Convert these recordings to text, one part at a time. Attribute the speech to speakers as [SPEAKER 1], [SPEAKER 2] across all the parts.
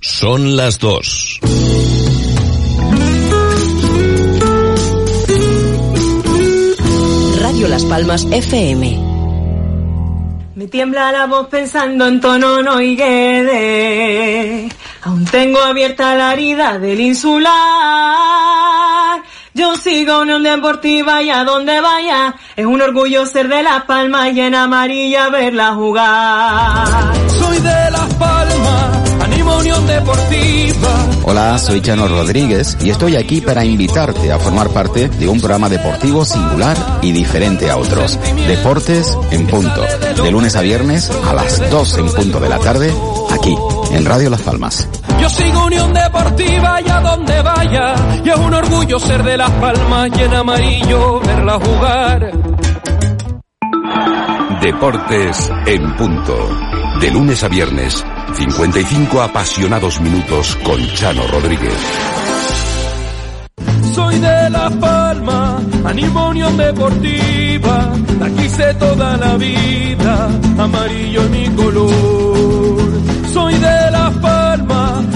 [SPEAKER 1] son las dos.
[SPEAKER 2] Radio Las Palmas FM.
[SPEAKER 3] Me tiembla la voz pensando en tono no. Aún tengo abierta la herida del insular. Yo sigo Unión Deportiva y a donde vaya es un orgullo ser de Las Palmas y en amarilla verla jugar.
[SPEAKER 4] Soy de Las Palmas, animo Unión Deportiva.
[SPEAKER 5] Hola, soy Chano Rodríguez y estoy aquí para invitarte a formar parte de un programa deportivo singular y diferente a otros. Deportes en punto, de lunes a viernes a las 2 en punto de la tarde, aquí en Radio Las Palmas.
[SPEAKER 4] Yo sigo Unión Deportiva y a donde vaya, y es un orgullo ser de Las Palmas y en amarillo verla jugar.
[SPEAKER 1] Deportes en punto. De lunes a viernes, 55 apasionados minutos con Chano Rodríguez.
[SPEAKER 4] Soy de Las Palmas, animo Unión Deportiva, la quise toda la vida, amarillo es mi color.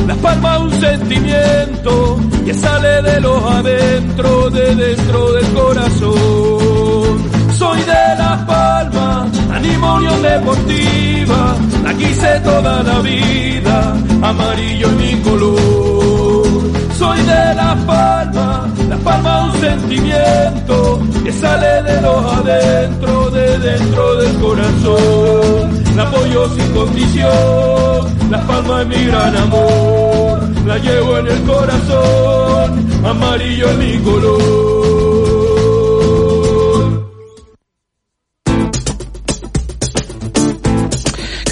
[SPEAKER 4] Las Palmas un sentimiento que sale de los adentro, de dentro del corazón. Soy de Las Palmas, animo Deportiva, la quise toda la vida, amarillo es mi color. Soy de Las Palmas, Las Palmas un sentimiento que sale de los adentro, de dentro del corazón. La apoyo sin condición, Las Palmas es mi gran amor, la llevo en el corazón, amarillo es mi color.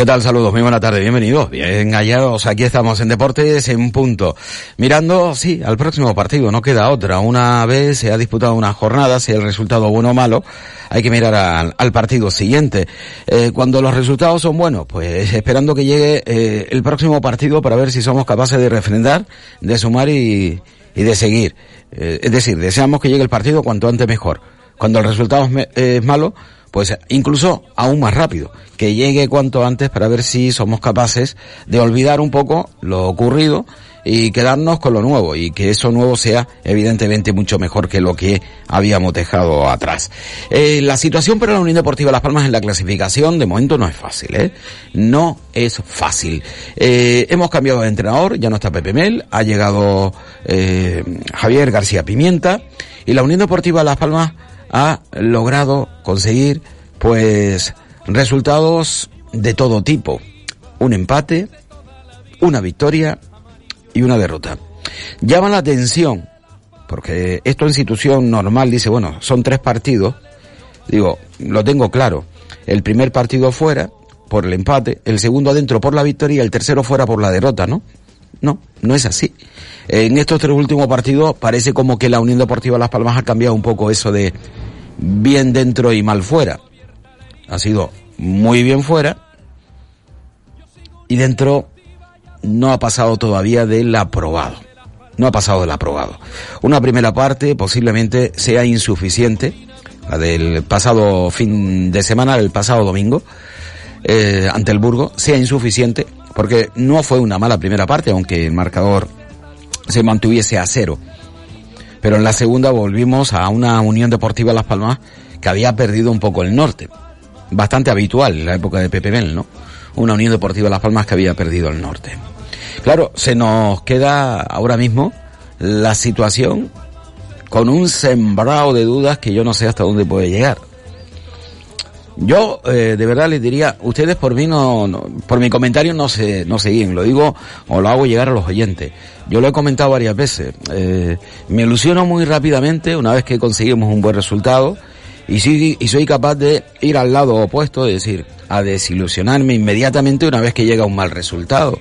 [SPEAKER 5] ¿Qué tal? Saludos, muy buena tarde, bienvenidos, bien hallados, aquí estamos en Deportes en punto. Mirando, sí, al próximo partido, no queda otra. Una vez se ha disputado una jornada, si el resultado bueno o malo, hay que mirar al, al partido siguiente. Eh, cuando los resultados son buenos, pues esperando que llegue eh, el próximo partido para ver si somos capaces de refrendar, de sumar y, y de seguir. Eh, es decir, deseamos que llegue el partido cuanto antes mejor. Cuando el resultado es, es malo, pues incluso aún más rápido, que llegue cuanto antes para ver si somos capaces de olvidar un poco lo ocurrido y quedarnos con lo nuevo y que eso nuevo sea evidentemente mucho mejor que lo que habíamos dejado atrás. Eh, la situación para la Unión Deportiva Las Palmas en la clasificación de momento no es fácil, ¿eh? No es fácil. Eh, hemos cambiado de entrenador, ya no está Pepe Mel, ha llegado eh, Javier García Pimienta y la Unión Deportiva Las Palmas ha logrado conseguir pues resultados de todo tipo. Un empate, una victoria y una derrota. Llama la atención, porque esto en institución normal dice, bueno, son tres partidos. Digo, lo tengo claro. El primer partido fuera por el empate, el segundo adentro por la victoria y el tercero fuera por la derrota, ¿no? No, no es así. En estos tres últimos partidos parece como que la Unión Deportiva Las Palmas ha cambiado un poco eso de bien dentro y mal fuera. Ha sido muy bien fuera y dentro no ha pasado todavía del aprobado. No ha pasado del aprobado. Una primera parte posiblemente sea insuficiente, la del pasado fin de semana, el pasado domingo, eh, ante el Burgo, sea insuficiente, porque no fue una mala primera parte, aunque el marcador se mantuviese a cero. Pero en la segunda volvimos a una Unión Deportiva Las Palmas que había perdido un poco el norte. Bastante habitual en la época de Pepe Mel, ¿no? Una Unión Deportiva Las Palmas que había perdido el norte. Claro, se nos queda ahora mismo la situación con un sembrado de dudas que yo no sé hasta dónde puede llegar. Yo eh, de verdad les diría, ustedes por mí no, no- por mi comentario no se, no se lo digo o lo hago llegar a los oyentes. Yo lo he comentado varias veces. Eh, me ilusiono muy rápidamente una vez que conseguimos un buen resultado y, sí, y soy capaz de ir al lado opuesto, es decir, a desilusionarme inmediatamente una vez que llega un mal resultado.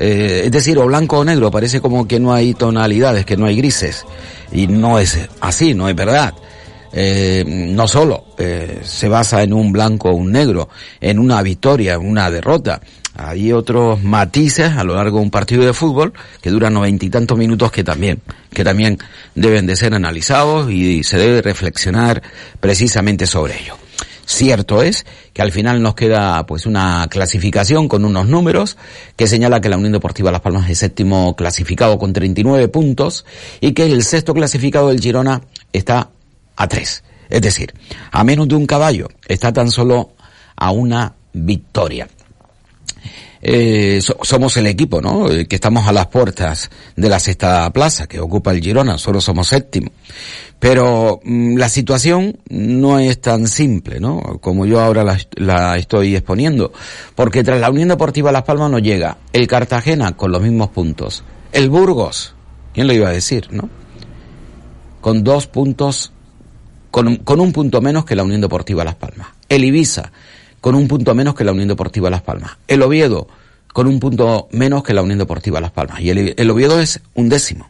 [SPEAKER 5] Eh, es decir, o blanco o negro, parece como que no hay tonalidades, que no hay grises. Y no es así, no es verdad. Eh, no solo eh, se basa en un blanco o un negro, en una victoria, en una derrota. Hay otros matices a lo largo de un partido de fútbol que duran noventa y tantos minutos que también, que también deben de ser analizados y se debe reflexionar precisamente sobre ello. Cierto es que al final nos queda pues una clasificación con unos números que señala que la Unión Deportiva Las Palmas es séptimo clasificado con 39 puntos y que el sexto clasificado del Girona está a tres. Es decir, a menos de un caballo, está tan solo a una victoria eh, somos el equipo, ¿no? Eh, que estamos a las puertas de la sexta plaza que ocupa el Girona, solo somos séptimo. Pero mm, la situación no es tan simple, ¿no? Como yo ahora la, la, estoy exponiendo. Porque tras la Unión Deportiva Las Palmas nos llega el Cartagena con los mismos puntos. El Burgos, ¿quién lo iba a decir, no? Con dos puntos, con, un punto menos que la Unión Deportiva Las Palmas. El Ibiza, con un punto menos que la Unión Deportiva Las Palmas. El Oviedo con un punto menos que la Unión Deportiva Las Palmas. Y el, Oviedo es un décimo.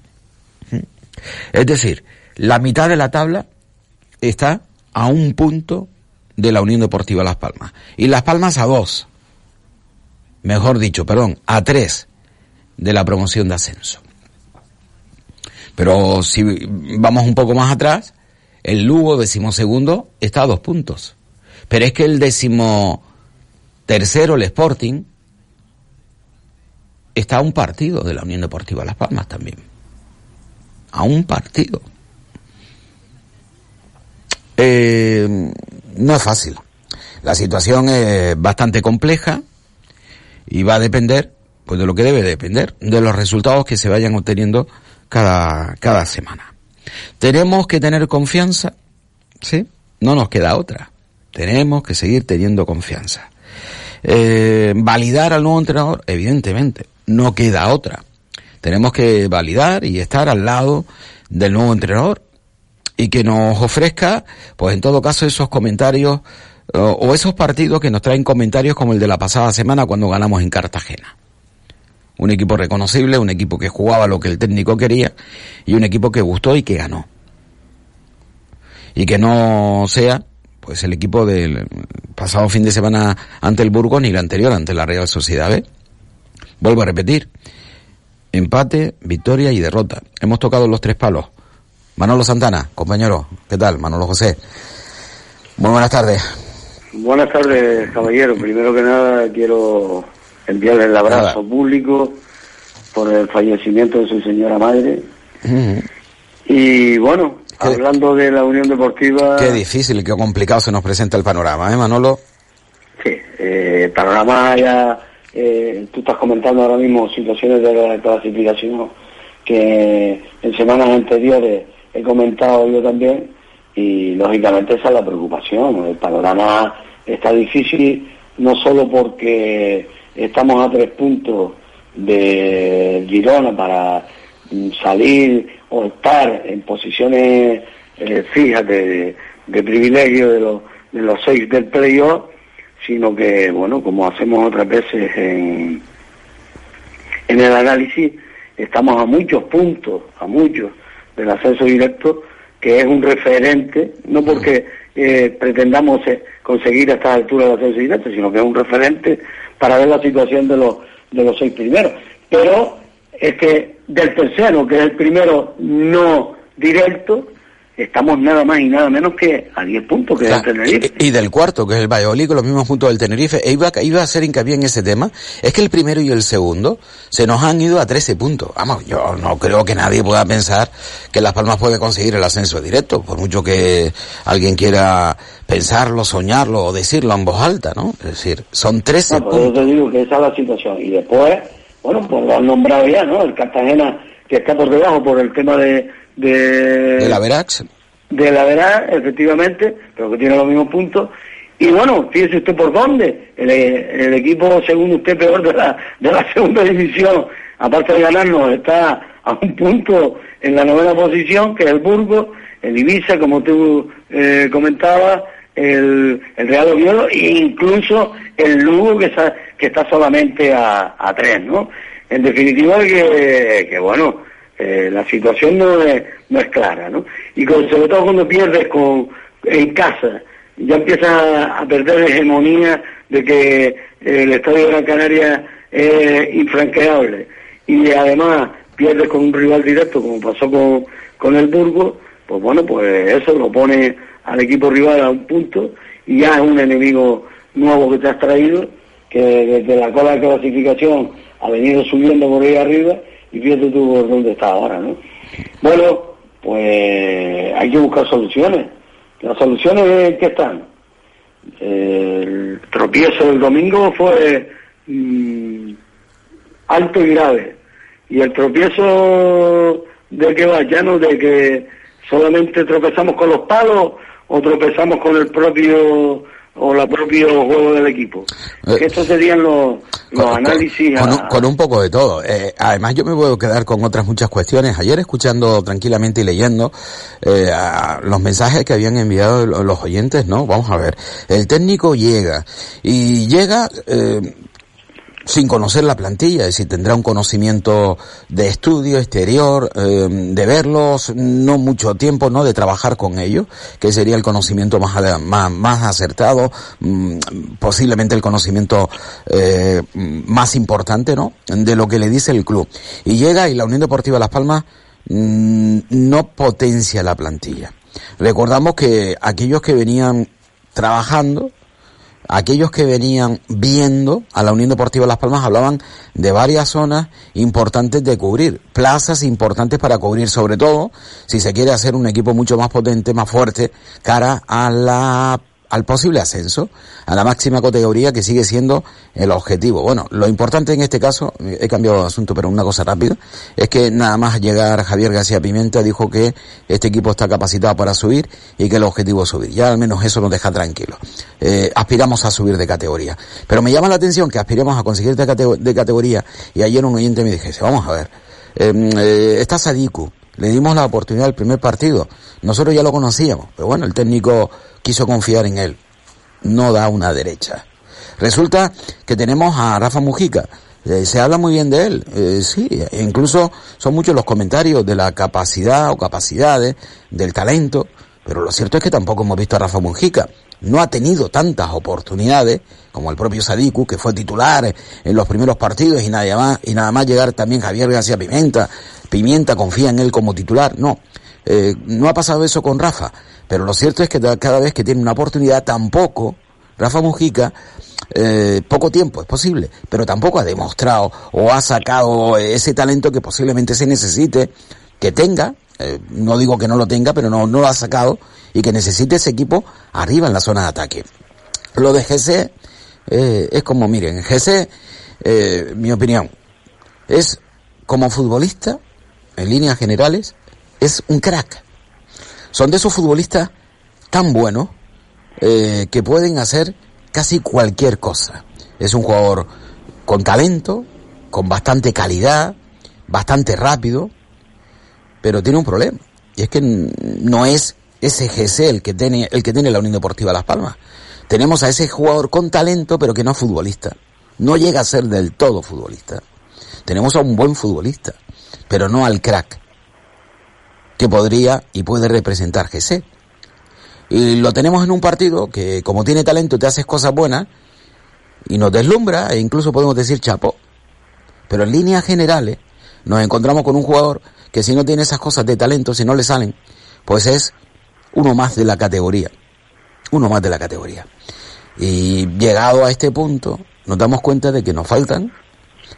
[SPEAKER 5] Es decir, la mitad de la tabla está a un punto de la Unión Deportiva Las Palmas. Y Las Palmas a dos. Mejor dicho, perdón, a tres de la promoción de ascenso. Pero si vamos un poco más atrás, el Lugo, decimosegundo, está a dos puntos. Pero es que el décimo tercero, el Sporting, está a un partido de la Unión Deportiva Las Palmas también. A un partido. Eh, no es fácil. La situación es bastante compleja y va a depender, pues de lo que debe depender, de los resultados que se vayan obteniendo cada, cada semana. Tenemos que tener confianza, ¿sí? No nos queda otra. Tenemos que seguir teniendo confianza. Eh, validar al nuevo entrenador, evidentemente, no queda otra. Tenemos que validar y estar al lado del nuevo entrenador y que nos ofrezca, pues en todo caso, esos comentarios o, esos partidos que nos traen comentarios como el de la pasada semana cuando ganamos en Cartagena. Un equipo reconocible, un equipo que jugaba lo que el técnico quería y un equipo que gustó y que ganó. Y que no sea pues el equipo del pasado fin de semana ante el Burgos ni el anterior ante la Real Sociedad B. Vuelvo a repetir, empate, victoria y derrota. Hemos tocado los tres palos. Manolo Santana, compañero, ¿qué tal? Manolo José. Muy buenas tardes.
[SPEAKER 6] Buenas tardes, caballero. Primero que nada quiero enviarle el abrazo público por el fallecimiento de su señora madre. Y bueno, Hablando de la Unión Deportiva...
[SPEAKER 5] Qué difícil y qué complicado se nos presenta el panorama, ¿eh, Manolo?
[SPEAKER 6] Sí, eh, el panorama ya... Eh, tú estás comentando ahora mismo situaciones de la clasificación que en semanas anteriores he comentado yo también y lógicamente esa es la preocupación. El panorama está difícil no solo porque estamos a tres puntos de Girona para salir o estar en posiciones eh, fijas de, privilegio de los, de los seis del playoff, sino que, bueno, como hacemos otras veces en, en el análisis, estamos a muchos puntos, a muchos del ascenso directo, que es un referente, no porque eh, pretendamos eh, conseguir a esta altura el ascenso directo, sino que es un referente para ver la situación de los, de los seis primeros. Pero es que del tercero, que es el primero no directo, estamos nada más y nada menos que a 10 puntos que es el Tenerife.
[SPEAKER 5] Y, del cuarto, que es el Valladolid, con los mismos puntos del Tenerife. E iba, iba a hacer hincapié en ese tema. Es que el primero y el segundo se nos han ido a 13 puntos. Vamos, yo no creo que nadie pueda pensar que Las Palmas puede conseguir el ascenso directo, por mucho que alguien quiera pensarlo, soñarlo o decirlo en voz alta, ¿no? Es decir, son 13
[SPEAKER 6] puntos. Yo te digo que esa es la situación. Y después bueno, pues lo han nombrado ya, ¿no? El Cartagena que está por debajo por el tema de...
[SPEAKER 5] De, la Verax.
[SPEAKER 6] De la Verax, efectivamente, pero que tiene los mismos puntos. Y bueno, fíjese usted por dónde. El, equipo, según usted, peor de la, de la segunda división, aparte de ganarnos, está a un punto en la novena posición, que es el Burgos, el Ibiza, como tú eh, comentabas, el, el, Real Oviedo e incluso el Lugo que está, que está solamente a, a tres, ¿no? En definitiva que, que bueno, eh, la situación no es, no es clara, ¿no? Y sobre todo cuando pierdes con, en casa, ya empieza a perder hegemonía de que el Estadio de Gran Canaria es infranqueable y además pierdes con un rival directo como pasó con, con el Burgo, pues bueno, pues eso lo pone al equipo rival a un punto y ya es un enemigo nuevo que te has traído, que desde la cola de clasificación ha venido subiendo por ahí arriba y fíjate tú por dónde está ahora, ¿no? Bueno, pues hay que buscar soluciones. Las soluciones que están. El tropiezo del domingo fue mm, alto y grave. Y el tropiezo de que va, ya no de que solamente tropezamos con los palos o tropezamos con el propio o la propio juego del equipo. Eh, Estos serían los, los análisis.
[SPEAKER 5] Con, un, poco de todo. Eh, además, yo me puedo quedar con otras muchas cuestiones. Ayer, escuchando tranquilamente y leyendo eh, los mensajes que habían enviado los oyentes, ¿no? Vamos a ver. El técnico llega y llega sin conocer la plantilla, es decir, tendrá un conocimiento de estudio exterior, eh, de verlos, no mucho tiempo, ¿no? De trabajar con ellos, que sería el conocimiento más, más, más acertado, mm, posiblemente el conocimiento eh, más importante, ¿no? De lo que le dice el club. Y llega y la Unión Deportiva Las Palmas mm, no potencia la plantilla. Recordamos que aquellos que venían trabajando, aquellos que venían viendo a la Unión Deportiva Las Palmas hablaban de varias zonas importantes de cubrir, plazas importantes para cubrir, sobre todo si se quiere hacer un equipo mucho más potente, más fuerte, cara a la al posible ascenso a la máxima categoría que sigue siendo el objetivo. Bueno, lo importante en este caso, he cambiado de asunto, pero una cosa rápida, es que nada más llegar Javier García Pimienta dijo que este equipo está capacitado para subir y que el objetivo es subir. Ya al menos eso nos deja tranquilos. Eh, aspiramos a subir de categoría. Pero me llama la atención que aspiremos a conseguir de, categoría y ayer un oyente me dije, vamos a ver, em, eh, está Sadiku, le dimos la oportunidad del primer partido. Nosotros ya lo conocíamos, pero bueno, el técnico quiso confiar en él. No da una derecha. Resulta que tenemos a Rafa Mujica. Eh, se habla muy bien de él, eh, sí, incluso son muchos los comentarios de la capacidad o capacidades, del talento, pero lo cierto es que tampoco hemos visto a Rafa Mujica. No ha tenido tantas oportunidades como el propio Sadiku, que fue titular en los primeros partidos y nada más, y nada más llegar también Javier García Pimenta, Pimienta confía en él como titular. No, eh, no ha pasado eso con Rafa, pero lo cierto es que cada vez que tiene una oportunidad tampoco, Rafa Mujica, eh, poco tiempo es posible, pero tampoco ha demostrado o ha sacado ese talento que posiblemente se necesite, que tenga, eh, no digo que no lo tenga, pero no, no lo ha sacado y que necesite ese equipo arriba en la zona de ataque. Lo de GC eh, es como, miren, GC, eh, mi opinión, es como futbolista en líneas generales, es un crack. Son de esos futbolistas tan buenos eh, que pueden hacer casi cualquier cosa. Es un jugador con talento, con bastante calidad, bastante rápido, pero tiene un problema. Y es que no es ese GC el que tiene, el que tiene la Unión Deportiva Las Palmas. Tenemos a ese jugador con talento, pero que no es futbolista. No llega a ser del todo futbolista. Tenemos a un buen futbolista pero no al crack que podría y puede representar GC. Y lo tenemos en un partido que como tiene talento te haces cosas buenas y nos deslumbra e incluso podemos decir chapo. Pero en líneas generales nos encontramos con un jugador que si no tiene esas cosas de talento, si no le salen, pues es uno más de la categoría. Uno más de la categoría. Y llegado a este punto, nos damos cuenta de que nos faltan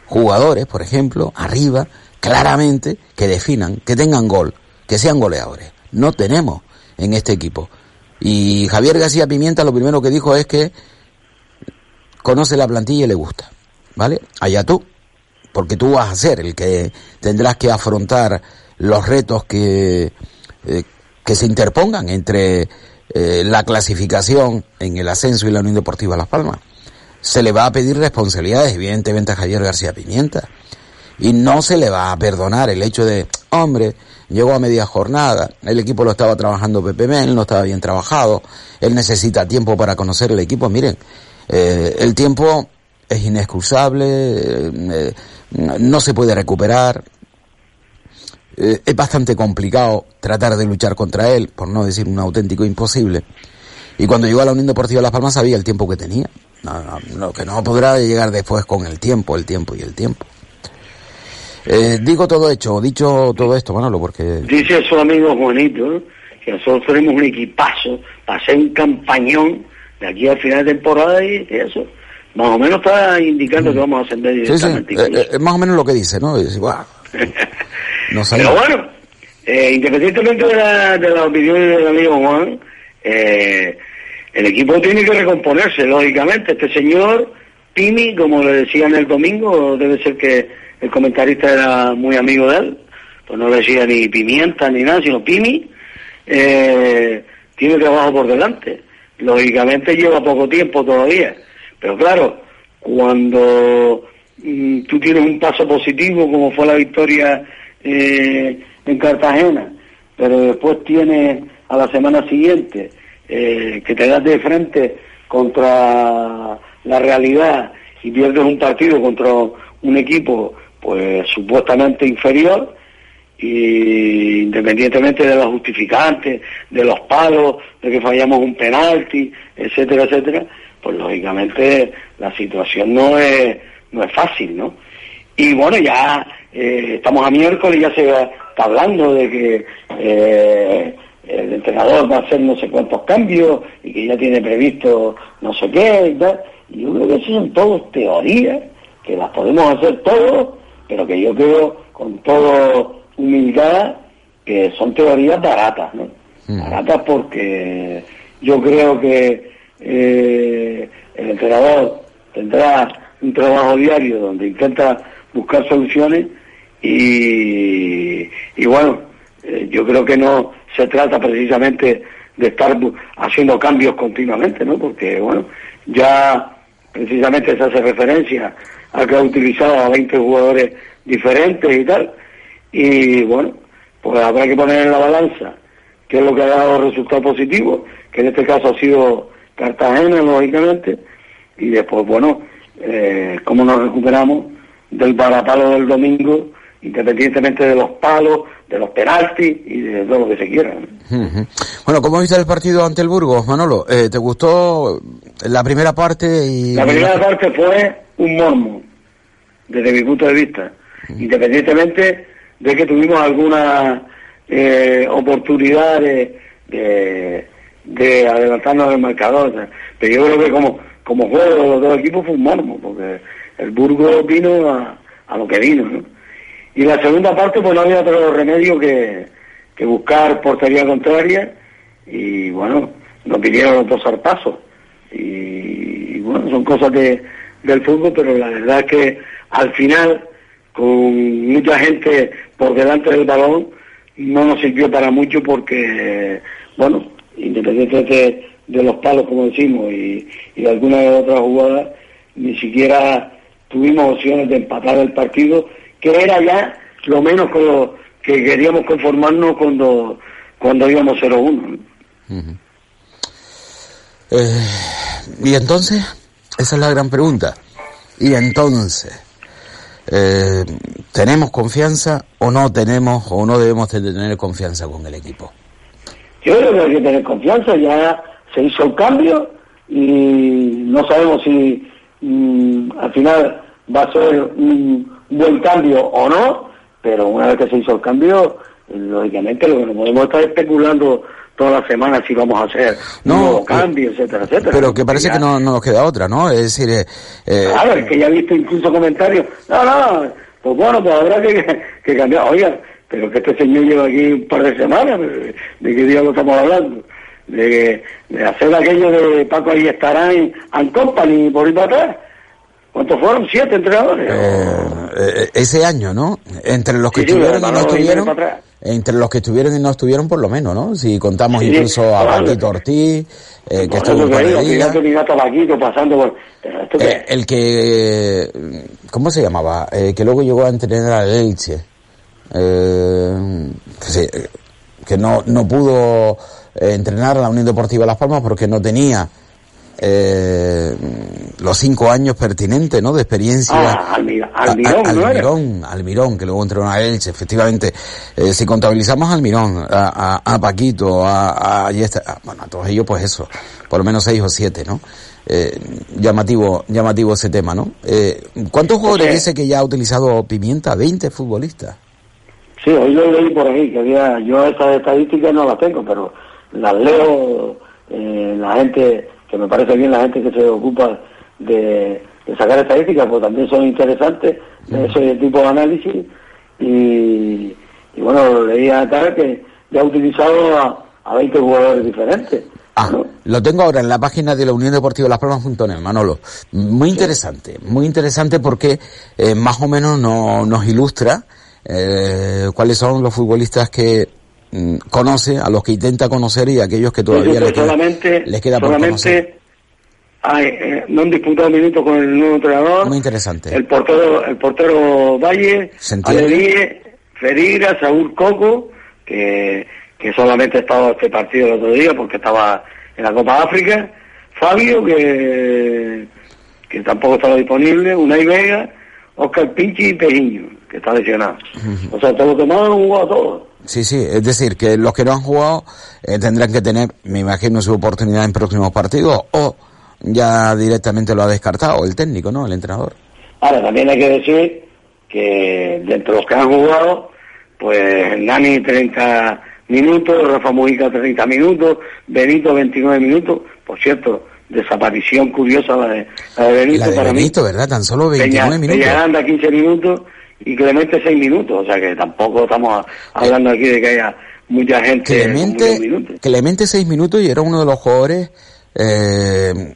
[SPEAKER 5] jugadores, por ejemplo, arriba, claramente que definan, que tengan gol, que sean goleadores. No tenemos en este equipo. Y Javier García Pimienta lo primero que dijo es que conoce la plantilla y le gusta. ¿Vale? Allá tú. Porque tú vas a ser el que tendrás que afrontar los retos que, eh, que se interpongan entre eh, la clasificación en el ascenso y la Unión Deportiva Las Palmas. Se le va a pedir responsabilidades, evidentemente, a Javier García Pimienta Y no se le va a perdonar el hecho de, hombre, llegó a media jornada, el equipo lo estaba trabajando Pepe Mel, no estaba bien trabajado, él necesita tiempo para conocer el equipo. Miren, eh, el tiempo es inexcusable, eh, no se puede recuperar, eh, es bastante complicado tratar de luchar contra él, por no decir un auténtico imposible. Y cuando llegó a la Unión Deportiva Las Palmas sabía el tiempo que tenía. lo que no podrá llegar después con el tiempo, el tiempo y el tiempo. Eh, digo todo hecho, dicho todo esto, Manolo, porque...
[SPEAKER 6] Dice su amigo Juanito que nosotros tenemos un equipazo para hacer un campañón de aquí al final de temporada y eso. Más o menos está indicando que vamos a ascender directamente.
[SPEAKER 5] Sí, sí. Eh, más o menos lo que dice, ¿no?
[SPEAKER 6] Pero bueno, eh, independientemente de la, de la opinión del amigo Juan, eh, el equipo tiene que recomponerse, lógicamente. Este señor, Pimi, como le decían el domingo, debe ser que el comentarista era muy amigo de él, pues no le decía ni pimienta ni nada, sino Pimi, eh, tiene trabajo por delante. Lógicamente lleva poco tiempo todavía, pero claro, cuando mm, tú tienes un paso positivo como fue la victoria eh, en Cartagena, pero después tienes a la semana siguiente eh, que te das de frente contra la realidad y pierdes un partido contra un equipo pues supuestamente inferior y independientemente de los justificantes, de los palos, de que fallamos un penalti, etcétera, etcétera, pues lógicamente la situación no es, no es fácil, ¿no? Y bueno, ya eh, estamos a miércoles, ya se está hablando de que eh, el entrenador va a hacer no sé cuántos cambios y que ya tiene previsto no sé qué y tal. Y yo creo que eso son todos teorías, que las podemos hacer todos, pero que yo creo con todo humildad que son teorías baratas, ¿no? Mm. Baratas porque yo creo que eh, el entrenador tendrá un trabajo diario donde intenta buscar soluciones y, y bueno, eh, yo creo que no se trata precisamente de estar haciendo cambios continuamente, ¿no? Porque bueno, ya precisamente se hace referencia a que ha utilizado a 20 jugadores diferentes y tal. Y bueno, pues habrá que poner en la balanza qué es lo que ha dado resultado positivo, que en este caso ha sido Cartagena, lógicamente, y después, bueno, eh, cómo nos recuperamos del parapalo del domingo, independientemente de los palos, de los penaltis y de todo lo que se quiera.
[SPEAKER 5] Bueno, ¿cómo viste el partido ante el Burgos, Manolo? Eh, ¿Te gustó la primera parte? y
[SPEAKER 6] La primera parte fue un mormo, desde mi punto de vista, independientemente de que tuvimos algunas eh, oportunidades de, de adelantarnos del marcador. Pero yo creo que como, como juego de los dos equipos fue un mormo, porque el Burgos vino a, a lo que vino, ¿no? Y la segunda parte, pues no había otro remedio que, que buscar portería contraria y bueno, nos pidieron los dos zarpazos. Y, bueno, son cosas de, del fútbol, pero la verdad es que al final, con mucha gente por delante del balón, no nos sirvió para mucho porque, bueno, independientemente de, los palos, como decimos, y, y de algunas otras jugadas, ni siquiera tuvimos opciones de empatar el partido que era ya lo menos con lo que queríamos conformarnos cuando, cuando íbamos 0-1.
[SPEAKER 5] Eh, y entonces, esa es la gran pregunta. Y entonces, eh, ¿tenemos confianza o no tenemos o no debemos tener confianza con el equipo?
[SPEAKER 6] Yo creo que hay que tener confianza, ya se hizo el cambio y no sabemos si mm, al final va a ser un, buen cambio o no, pero una vez que se hizo el cambio, lógicamente lo que no podemos estar especulando todas las semanas si vamos a hacer un nuevo cambio, etcétera, etcétera.
[SPEAKER 5] Pero que parece que no, no, nos queda otra, ¿no? Es decir... Eh,
[SPEAKER 6] eh, claro, es que ya he visto incluso comentarios, no, no, pues bueno, pues habrá que, que cambiar. Oiga, pero que este señor lleva aquí un par de semanas, ¿de qué día lo estamos hablando? De, de hacer aquello de Paco ahí estará en, en Company por ir para atrás ¿Cuántos fueron? ¿Siete entrenadores?
[SPEAKER 5] Eh, eh, ese año, ¿no? Entre los que estuvieron y no estuvieron. Entre los que estuvieron y no estuvieron por lo menos, ¿no? Si contamos incluso a Paquito Ortiz, eh, que estuvo un par de días.
[SPEAKER 6] pasando por...
[SPEAKER 5] Eh, el que, ¿cómo se llamaba? Eh, que luego llegó a entrenar al Elche. Eh, que, que no, no pudo entrenar a la Unión Deportiva Las Palmas porque no tenía eh, los cinco años pertinentes, ¿no? De experiencia.
[SPEAKER 6] Ah, Almirón,
[SPEAKER 5] Almirón, Almirón, que luego entrenó a Elche, efectivamente. Eh, si contabilizamos a Almirón, a, a, Paquito, a, a, bueno, a todos ellos, pues eso, por lo menos seis o siete, ¿no? Eh, llamativo, llamativo ese tema, ¿no? Eh, ¿Cuántos jugadores dice que ya ha utilizado Pimienta? ¿20 futbolistas?
[SPEAKER 6] Sí, hoy lo leí por ahí, que había, yo esas estadísticas no las tengo, pero las leo, eh, la gente que me parece bien la gente que se ocupa de, sacar estadísticas, pues también son interesantes ese tipo de análisis. Y, bueno, leía tal que ya ha utilizado a, a 20 jugadores diferentes.
[SPEAKER 5] Ah, lo tengo ahora en la página de la Unión Deportiva Las Palmas.net, Manolo. Muy interesante, muy interesante porque eh, más o menos no, nos ilustra eh, cuáles son los futbolistas que Mm, conoce, a los que intenta conocer y a aquellos que todavía le queda,
[SPEAKER 6] solamente,
[SPEAKER 5] les queda
[SPEAKER 6] solamente hay, eh, no han disputado minutos con el nuevo entrenador.
[SPEAKER 5] Muy interesante.
[SPEAKER 6] El portero, el portero Valle, Alegría, Ferira, Saúl Coco, que, que solamente ha estado este partido el otro día porque estaba en la Copa África. Fabio, que, que tampoco estaba disponible. Unai Vega, Oscar Pinchi y Pejiño, que está lesionado. O sea, todos los demás han jugado todos.
[SPEAKER 5] Sí, sí, es decir, que los que no han jugado eh, tendrán que tener, me imagino, su oportunidad en próximos partidos o ya directamente lo ha descartado el técnico, ¿no? El entrenador.
[SPEAKER 6] Ahora, también hay que decir que dentro de los que han jugado, pues Nani 30 minutos, Rafa Mujica 30 minutos, Benito 29 minutos, por cierto, desaparición curiosa la de, Benito
[SPEAKER 5] la de Benito, ¿verdad? Tan solo 29 minutos.
[SPEAKER 6] anda 15 minutos y Clemente seis minutos, o sea que tampoco estamos hablando aquí de que haya mucha gente.
[SPEAKER 5] Clemente, Clemente seis minutos y era uno de los jugadores eh,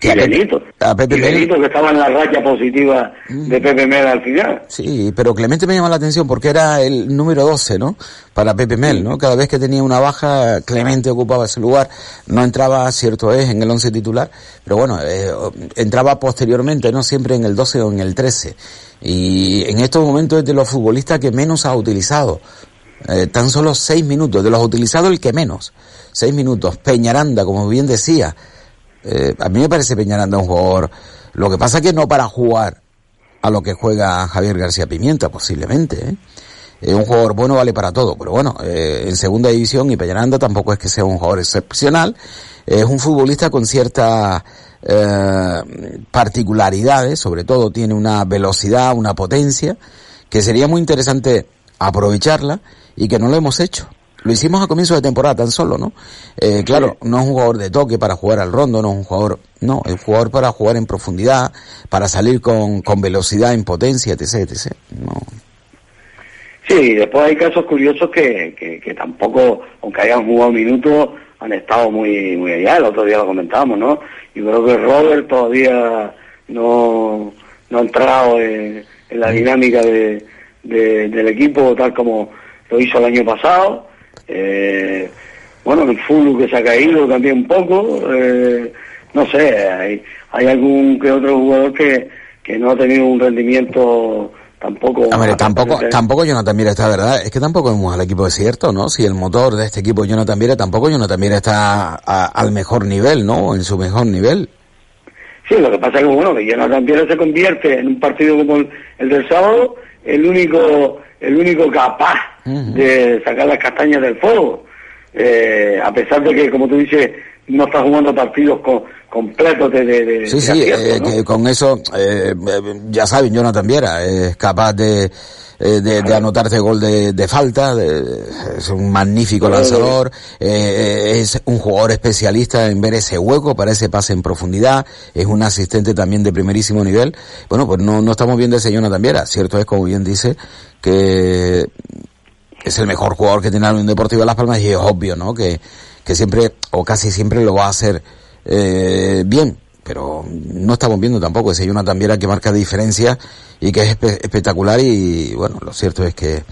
[SPEAKER 6] que Benito. A Pepe Benito que estaba en la raya positiva de mm. Pepe Mel al final.
[SPEAKER 5] Sí, pero Clemente me llama la atención porque era el número 12, ¿no? Para Pepe Mel, ¿no? Cada vez que tenía una baja, Clemente ocupaba ese lugar. No entraba, cierto es, en el 11 titular, pero bueno, eh, entraba posteriormente, ¿no? Siempre en el 12 o en el 13. Y en estos momentos es de los futbolistas que menos ha utilizado. Eh, tan solo seis minutos, de los utilizados el que menos. Seis minutos. Peñaranda, como bien decía. Eh, a mí me parece Peñaranda un jugador. Lo que pasa que no para jugar a lo que juega Javier García Pimienta, posiblemente. ¿eh? un jugador bueno vale para todo, pero bueno, eh, en segunda división y Peñaranda tampoco es que sea un jugador excepcional. Es un futbolista con ciertas eh, particularidades, sobre todo tiene una velocidad, una potencia, que sería muy interesante aprovecharla y que no lo hemos hecho. Lo hicimos a comienzo de temporada tan solo, ¿no? Eh, claro, no es un jugador de toque para jugar al rondo, no es un jugador, no, es un jugador para jugar en profundidad, para salir con, con velocidad, en potencia, etc, etc. No.
[SPEAKER 6] Sí, después hay casos curiosos que, que, que tampoco, aunque hayan jugado minutos, han estado muy muy allá, el otro día lo comentábamos, ¿no? Y creo que Robert todavía no, no ha entrado en, la dinámica de, del equipo tal como lo hizo el año pasado. Eh, bueno, el Fulu que se ha caído también un poco, eh, no sé, hay, hay algún que otro jugador que, que no ha tenido un rendimiento tampoco
[SPEAKER 5] Hombre, tampoco tampoco Jonathan Mira está verdad es que tampoco vemos al equipo desierto no si el motor de este equipo Jonathan Mira tampoco Jonathan Mira está al mejor nivel no en su mejor nivel.
[SPEAKER 6] Sí lo que pasa es que bueno que Jonathan Mira se convierte en un partido como el, del sábado el único el único capaz de sacar las castañas del fuego. Eh, a pesar de que como tú dices no está jugando partidos con, completos de, de,
[SPEAKER 5] sí sí eh, con eso eh, ya saben Jonathan Viera es capaz de eh, de, de, anotarse gol de, de falta, es un magnífico lanzador, es un jugador especialista en ver ese hueco para ese pase en profundidad, es un asistente también de primerísimo nivel. Bueno, pues no, no estamos viendo ese Jonathan Viera, cierto es, como bien dice, que es el mejor jugador que tiene la Unión Deportiva de Las Palmas y es obvio, ¿no? Que, que siempre o casi siempre lo va a hacer eh, bien, pero no estamos viendo tampoco ese una Tambiera que marca diferencia y que es espectacular y bueno, lo cierto es que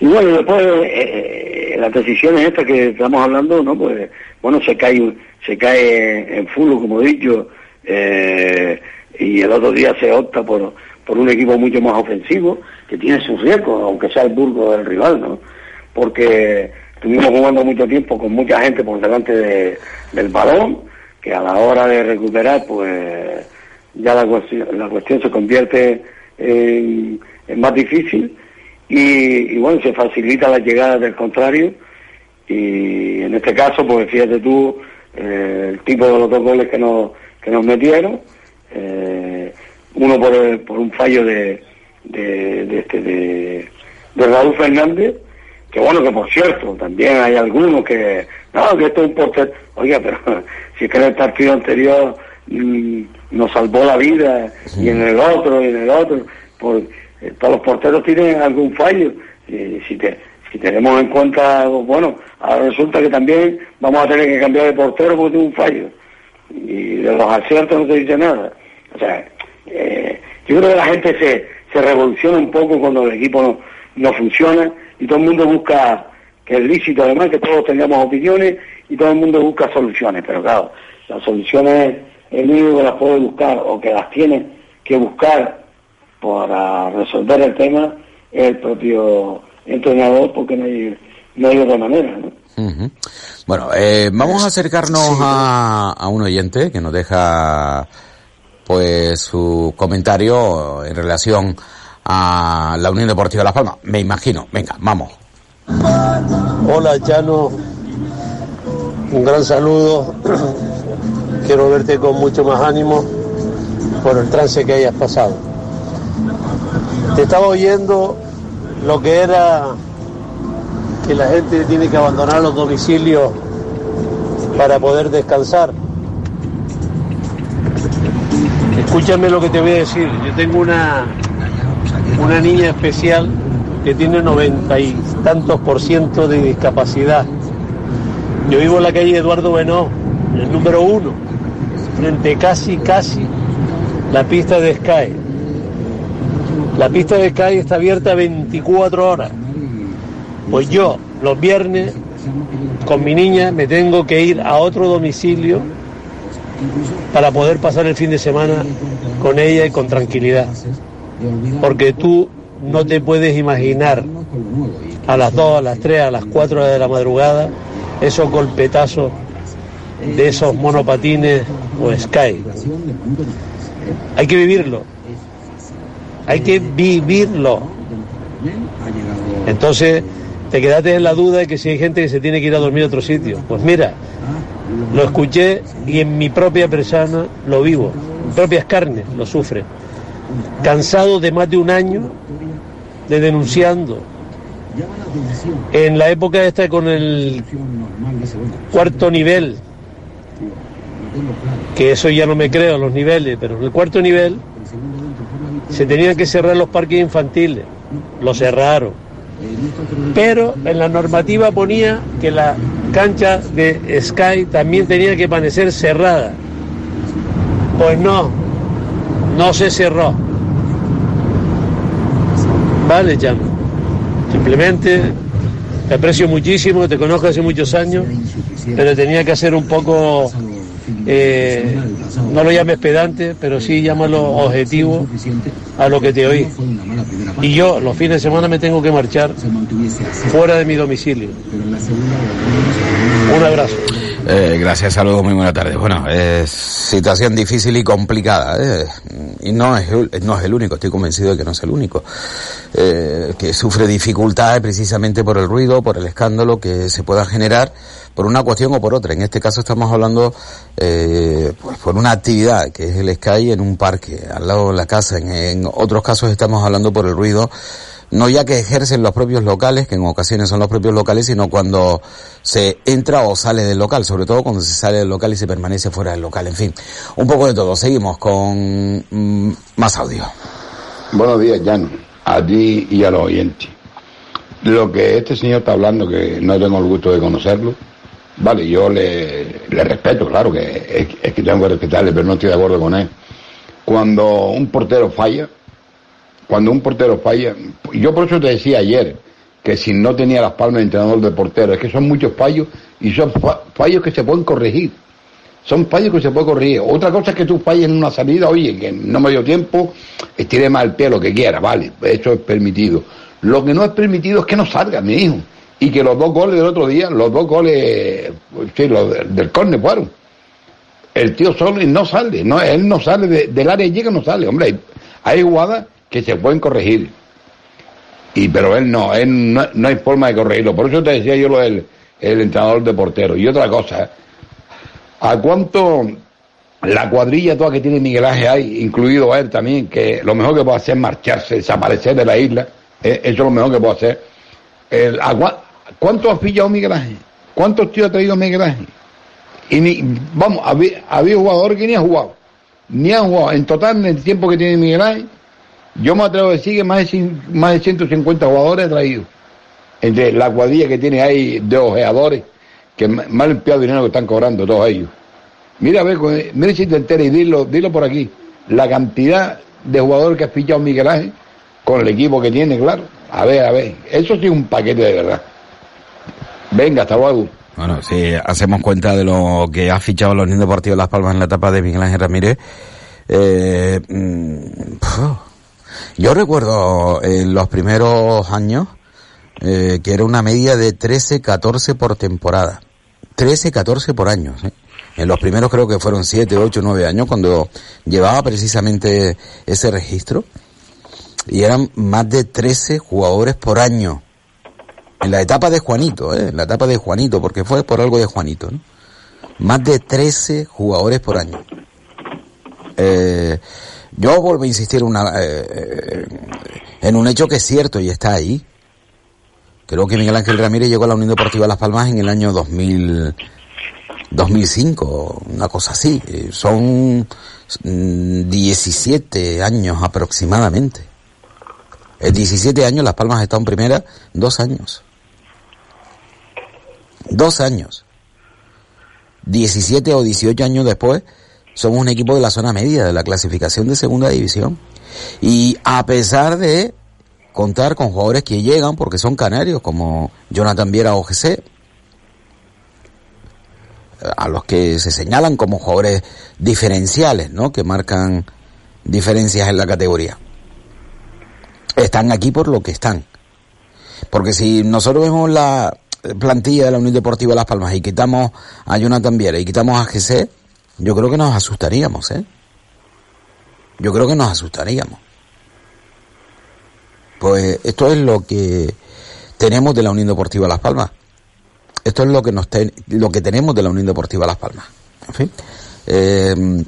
[SPEAKER 6] Y bueno, después eh, las decisiones estas que estamos hablando, ¿no? Pues bueno, se cae se cae en fútbol, como he dicho, eh, y el otro día se opta por, por un equipo mucho más ofensivo, que tiene sus riesgos, aunque sea el burgo del rival, ¿no? Porque estuvimos jugando mucho tiempo con mucha gente por delante del balón, que a la hora de recuperar, pues ya la cuestión, la cuestión se convierte en, más difícil y, bueno, se facilita la llegada del contrario y en este caso, pues fíjate tú, eh, el tipo de los dos goles que nos, que nos metieron, eh, uno por, por un fallo de, de, este, de, Raúl Fernández, que bueno, que por cierto, también hay algunos que, no, que esto es un portero, oiga, pero si es que en el partido anterior mm, nos salvó la vida, y en el otro, y en el otro, pues todos los porteros tienen algún fallo, y si, te, si tenemos en cuenta, bueno, ahora resulta que también vamos a tener que cambiar de portero porque tiene un fallo, y de los aciertos no se dice nada, o sea, eh, yo creo que la gente se, se revoluciona un poco cuando el equipo no, no funciona y todo el mundo busca, que es lícito además, que todos tengamos opiniones y todo el mundo busca soluciones, pero claro, las soluciones el único que las puede buscar o que las tiene que buscar para resolver el tema es el propio entrenador porque no hay, no hay otra manera.
[SPEAKER 5] Bueno, eh, vamos a acercarnos a, a un oyente que nos deja pues su comentario en relación a la Unión Deportiva Las Palmas. Me imagino. Venga, vamos.
[SPEAKER 7] Hola, Chano. Un gran saludo. Quiero verte con mucho más ánimo por el trance que hayas pasado. Te estaba oyendo lo que era que la gente tiene que abandonar los domicilios para poder descansar. Escúchame lo que te voy a decir. Yo tengo una, una niña especial que tiene noventa y tantos por ciento de discapacidad. Yo vivo en la calle Eduardo Benó, el número uno, frente casi, casi la pista de Sky. La pista de Sky está abierta 24 horas. Pues yo, los viernes, con mi niña, me tengo que ir a otro domicilio para poder pasar el fin de semana con ella y con tranquilidad. Porque tú no te puedes imaginar a las 2, a las 3, a las 4 de la madrugada esos golpetazos de esos monopatines o sky. Hay que vivirlo. Hay que vivirlo. Entonces, te quedaste en la duda de que si hay gente que se tiene que ir a dormir a otro sitio. Pues mira, lo escuché y en mi propia persona lo vivo, en propias carnes lo sufre. Cansado de más de un año de denunciando. En la época esta con el cuarto nivel, que eso ya no me creo, los niveles, pero en el cuarto nivel se tenían que cerrar los parques infantiles, lo cerraron. Pero en la normativa ponía que la cancha de Sky también tenía que permanecer cerrada. Pues no, no se cerró. Vale, Jan. Simplemente te aprecio muchísimo, te conozco hace muchos años, pero tenía que hacer un poco eh, no lo llames pedante, pero sí llámalo objetivo a lo que te oí. Y yo los fines de semana me tengo que marchar fuera de mi domicilio. Un abrazo.
[SPEAKER 5] Eh, gracias, saludos, muy buena tarde. Bueno, es situación difícil y complicada. Eh, y no es, no es el único, estoy convencido de que no es el único. Eh, que sufre dificultades precisamente por el ruido, por el escándalo que se pueda generar por una cuestión o por otra. En este caso estamos hablando eh, pues por una actividad que es el Sky en un parque al lado de la casa. en otros casos estamos hablando por el ruido no ya que ejercen los propios locales, que en ocasiones son los propios locales, sino cuando se entra o sale del local, sobre todo cuando se sale del local y se permanece fuera del local. En fin, un poco de todo. Seguimos con mm, más audio.
[SPEAKER 8] Buenos días, Jan, a ti y a los oyentes. Lo que este señor está hablando, que no tengo el gusto de conocerlo, vale, yo le, respeto, claro que es que tengo que respetarle, pero no estoy de acuerdo con él. Cuando un portero falla, cuando un portero falla, yo por eso te decía ayer que si no tenía las palmas de entrenador de portero, es que son muchos fallos y son fallos que se pueden corregir. Son fallos que se pueden corregir. Otra cosa es que tú falles en una salida, oye, que no me dio tiempo, estire más el pie, lo que quiera, vale, eso es permitido. Lo que no es permitido es que no salga, mi hijo. Y que los dos goles del otro día, los dos goles, sí, los del córner fueron. El tío solo no sale, no, él no sale del área llega, no sale. Hombre, hay, hay jugadas que se pueden corregir y pero él no, él no, hay forma de corregirlo. Por eso te decía yo lo del el entrenador de portero. Y otra cosa, ¿a cuánto la cuadrilla toda que tiene Miguel Ángel hay, incluido él también, que lo mejor que puede hacer es marcharse, desaparecer de la isla? Eh, eso es lo mejor que puede hacer. El, ¿Cuánto ha pillado Miguel Ángel? ¿Cuántos tíos ha traído Miguel Ángel? Y ni, vamos, había, había jugadores que ni han jugado. Ni han jugado. En total, en el tiempo que tiene Miguel Ángel, yo me atrevo a decir que más de, más de 150 jugadores he traído. Entre la cuadrilla que tiene ahí de ojeadores, que mal limpiado dinero que están cobrando todos ellos. Mira, a ver, mira si te enteras y dilo, dilo por aquí. La cantidad de jugadores que ha fichado Miguel Ángel con el equipo que tiene, claro. A ver, a ver. Eso sí es un paquete de verdad. Venga, hasta luego.
[SPEAKER 5] Bueno, si hacemos cuenta de lo que ha fichado los niños deportivos Las Palmas en la etapa de Miguel Ángel Ramírez, eh, mm, yo recuerdo en los primeros años eh, que era una media de 13, 14 por temporada. 13, 14 por año. ¿eh? En los primeros creo que fueron 7, 8, 9 años cuando llevaba precisamente ese registro. Y eran más de 13 jugadores por año. En la etapa de Juanito, ¿eh? en la etapa de Juanito, porque fue por algo de Juanito. Más de 13 jugadores por año. Eh, yo vuelvo a insistir una, eh, eh, en un hecho que es cierto y está ahí. Creo que Miguel Ángel Ramírez llegó a la Unión Deportiva Las Palmas en el año 2000, 2005, una cosa así. Son 17 mm, años aproximadamente. En 17 años Las Palmas está en primera, dos años. Dos años. 17 o 18 años después somos un equipo de la zona media de la clasificación de segunda división. Y a pesar de contar con jugadores que llegan porque son canarios, como Jonathan Viera OGC, a los que se señalan como jugadores diferenciales, ¿no? Que marcan diferencias en la categoría. Están aquí por lo que están. Porque si nosotros vemos la plantilla de la Unión Deportiva Las Palmas y quitamos a Jonathan Viera y quitamos a GC, yo creo que nos asustaríamos, ¿eh? Yo creo que nos asustaríamos. Pues esto es lo que tenemos de la Unión Deportiva Las Palmas. Esto es lo que nos lo que tenemos de la Unión Deportiva Las Palmas. En fin. Eh,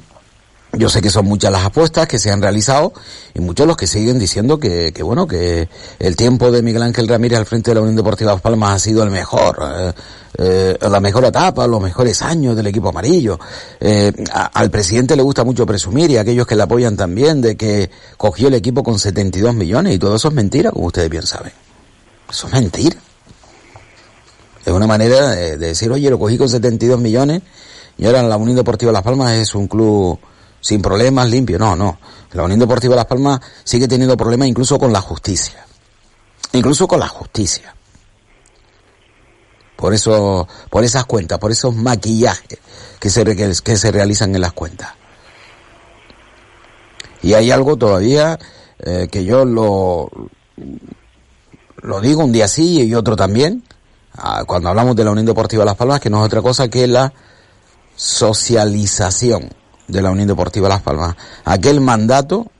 [SPEAKER 5] yo sé que son muchas las apuestas que se han realizado y muchos los que siguen diciendo que, que bueno, que el tiempo de Miguel Ángel Ramírez al frente de la Unión Deportiva Las Palmas ha sido el mejor, eh, eh, la mejor etapa, los mejores años del equipo amarillo. Eh, al presidente le gusta mucho presumir y a aquellos que le apoyan también de que cogió el equipo con 72 millones y todo eso es mentira, como ustedes bien saben. Eso es mentira. Es una manera de, de decir, oye, lo cogí con 72 millones y ahora la Unión Deportiva Las Palmas es un club sin problemas, limpio. No, no. La Unión Deportiva Las Palmas sigue teniendo problemas incluso con la justicia. Incluso con la justicia. Por eso, por esas cuentas, por esos maquillajes que se, que se realizan en las cuentas. Y hay algo todavía eh, que yo lo, lo digo un día sí y otro también, ah, cuando hablamos de la Unión Deportiva Las Palmas, que no es otra cosa que la socialización de la Unión Deportiva Las Palmas. Aquel mandato,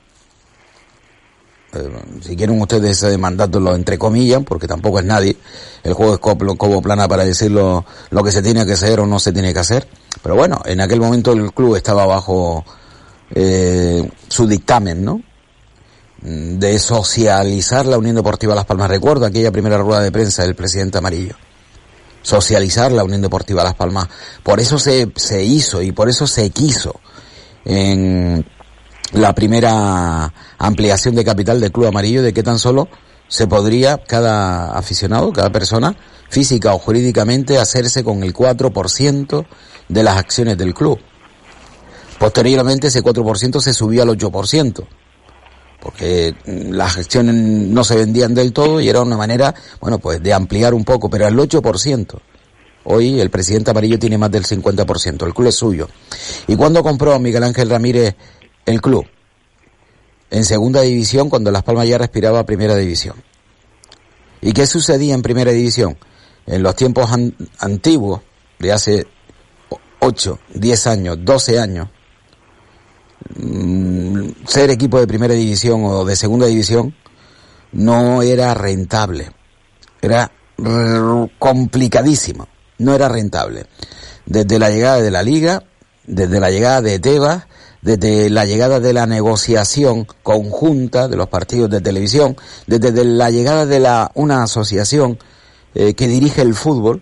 [SPEAKER 5] si quieren ustedes ese mandato lo entrecomillan, porque tampoco es nadie, el juego es como plana para decir lo, que se tiene que hacer o no se tiene que hacer, pero bueno, en aquel momento el club estaba bajo eh, su dictamen, ¿no? de socializar la Unión Deportiva Las Palmas. Recuerdo aquella primera rueda de prensa del presidente Amarillo socializar la Unión Deportiva Las Palmas. Por eso se, se hizo y por eso se quiso en la primera ampliación de capital del Club Amarillo de que tan solo se podría cada aficionado, cada persona, física o jurídicamente, hacerse con el 4% de las acciones del club. Posteriormente ese 4% se subió al 8%. porque mm, las gestiones no se vendían del todo y era una manera, bueno, pues de ampliar un poco, pero al 8%. Hoy el presidente amarillo tiene más del 50%, el club es suyo. ¿Y cuándo compró Miguel Ángel Ramírez el club? En segunda división, cuando Las Palmas ya respiraba a primera división. ¿Y qué sucedía en primera división? En los tiempos antiguos, de hace 8, 10 años, 12 años, mm, ser equipo de primera división o de segunda división no era rentable. Era complicadísimo. No era rentable. Desde la llegada de la liga, desde la llegada de Tebas, desde la llegada de la negociación conjunta de los partidos de televisión, desde la llegada de la, una asociación eh, que dirige el fútbol,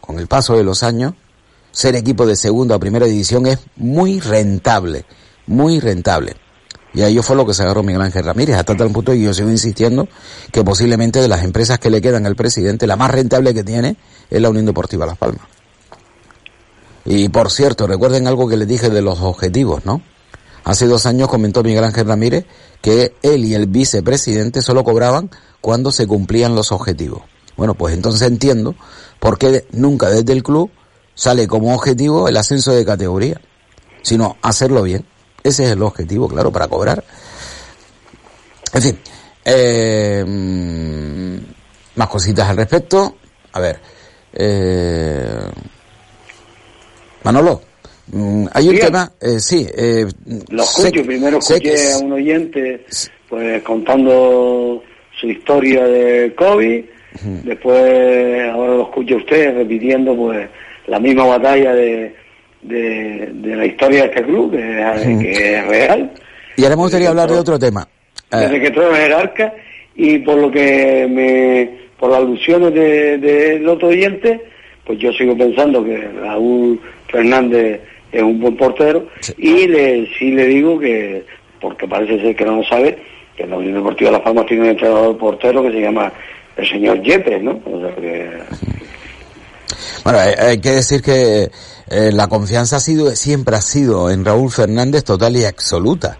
[SPEAKER 5] con el paso de los años, ser equipo de segunda o primera división es muy rentable, muy rentable. Y a ello fue lo que se agarró Miguel Ángel Ramírez, hasta tal punto y yo sigo insistiendo que posiblemente de las empresas que le quedan al presidente, la más rentable que tiene es la Unión Deportiva Las Palmas. Y por cierto, recuerden algo que les dije de los objetivos, ¿no? Hace dos años comentó Miguel Ángel Ramírez que él y el vicepresidente solo cobraban cuando se cumplían los objetivos. Bueno, pues entonces entiendo por qué nunca desde el club sale como objetivo el ascenso de categoría, sino hacerlo bien. Ese es el objetivo, claro, para cobrar. En fin, eh, mm, más cositas al respecto. A ver, eh, Manolo, hay un tema, eh, sí. Eh,
[SPEAKER 6] lo escucho, primero escuché a un oyente pues contando su historia de COVID, después ahora lo escucho a usted repitiendo pues la misma batalla de, de, la historia de este club, que, es real.
[SPEAKER 5] Y ahora me gustaría hablar de otro tema.
[SPEAKER 6] Desde eh. que todo es jerarca y por lo que me, por las alusiones del de, otro oyente, pues yo sigo pensando que Raúl Fernández es un buen portero y le, sí le digo que, porque parece ser que no lo sabe, que la Unión Deportiva de Las Palmas tiene un entrenador portero que se llama el señor Yepes, ¿no?
[SPEAKER 5] Bueno, hay, que decir que eh, la confianza ha sido, siempre ha sido en Raúl Fernández total y absoluta.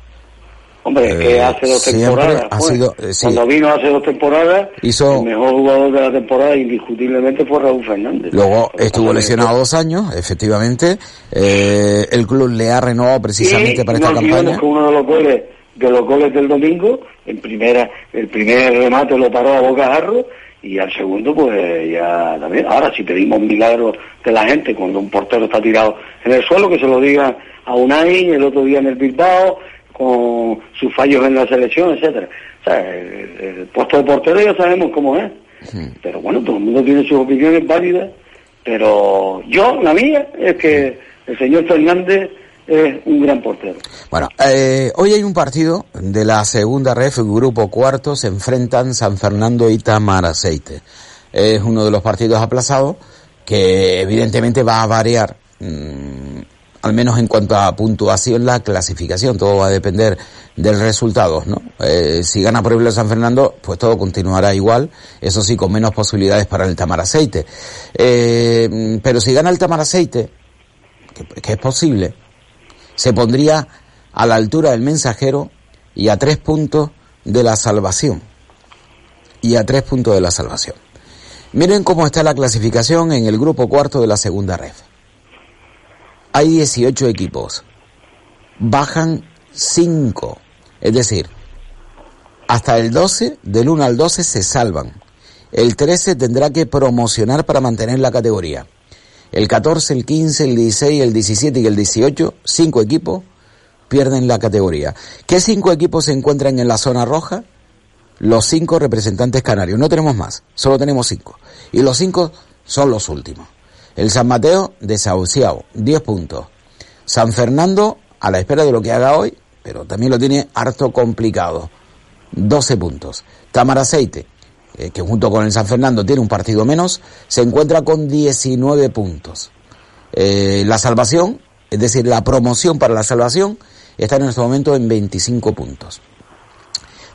[SPEAKER 6] Hombre, que eh, hace dos temporadas. Ha pues, sido, eh, Cuando vino hace dos temporadas, el mejor jugador de la temporada indiscutiblemente fue Raúl Fernández.
[SPEAKER 5] Luego estuvo lesionado dos años, efectivamente. Eh, el club le ha renovado precisamente para esta campaña.
[SPEAKER 6] que uno de los goles de los goles del domingo, en primera, el primer remate lo paró a bocajarro y al segundo pues ya también. Ahora si pedimos milagros de la gente cuando un portero está tirado en el suelo, que se lo diga a Unai el otro día en el Bilbao, con sus fallos en la selección, etcétera. O sea, el, puesto de portero ya sabemos cómo es. Pero bueno, todo el mundo tiene sus opiniones válidas, pero yo, la mía, es que el señor Fernández es un gran portero.
[SPEAKER 5] Bueno, eh, hoy hay un partido de la segunda ref, grupo cuarto, se enfrentan San Fernando y Tamaraceite. Es uno de los partidos aplazados que evidentemente va a variar mm, al menos en cuanto a puntuación, la clasificación. Todo va a depender del resultado, ¿no? Eh, si gana ejemplo San Fernando, pues todo continuará igual, eso sí, con menos posibilidades para el Tamaraceite. Eh, pero si gana el Tamaraceite, que, que es posible, se pondría a la altura del mensajero y a tres puntos de la salvación. Y a tres puntos de la salvación. Miren cómo está la clasificación en el grupo cuarto de la segunda red hay 18 equipos. Bajan 5. Es decir, hasta el 12, del 1 al 12 se salvan. El 13 tendrá que promocionar para mantener la categoría. El 14, el 15, el 16, el 17 y el 18, cinco equipos pierden la categoría. ¿Qué cinco equipos se encuentran en la zona roja? Los cinco representantes canarios. No tenemos más, solo tenemos cinco. Y los cinco son los últimos. El San Mateo desahuciado, 10 puntos. San Fernando a la espera de lo que haga hoy, pero también lo tiene harto complicado, 12 puntos. Tamaraceite, eh, que junto con el San Fernando tiene un partido menos, se encuentra con 19 puntos. Eh, la salvación, es decir, la promoción para la salvación, está en este momento en 25 puntos.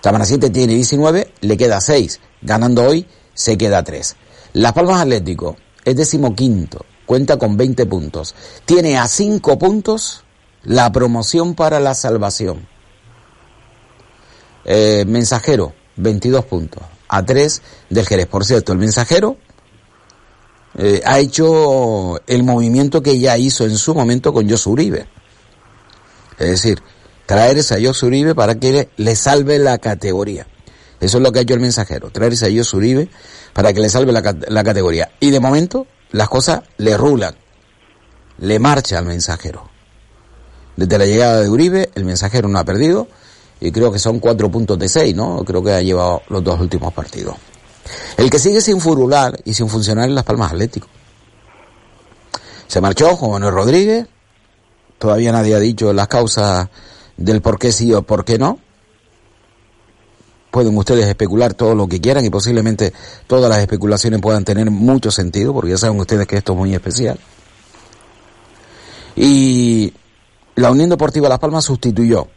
[SPEAKER 5] Tamaraceite tiene 19, le queda 6. Ganando hoy, se queda 3. Las Palmas Atlético, es decimoquinto, cuenta con 20 puntos. Tiene a 5 puntos la promoción para la salvación. Eh, mensajero, 22 puntos. A 3 del Jerez. Por cierto, el mensajero eh, ha hecho el movimiento que ya hizo en su momento con Josu Uribe. Es decir, traerse a Josu Uribe para que le, salve la categoría. Eso es lo que ha hecho el mensajero, traerse a Josu Uribe para que le salve la, categoría. Y de momento las cosas le rulan, le marcha al mensajero. Desde la llegada de Uribe, el mensajero no ha perdido y creo que son cuatro puntos de seis, ¿no? Creo que ha llevado los dos últimos partidos. El que sigue sin furular y sin funcionar en Las Palmas Atlético. Se marchó Juan Manuel Rodríguez, todavía nadie ha dicho las causas del por qué sí o por qué no. Pueden ustedes especular todo lo que quieran y posiblemente todas las especulaciones puedan tener mucho sentido, porque ya saben ustedes que esto es muy especial. Y la Unión Deportiva Las Palmas sustituyó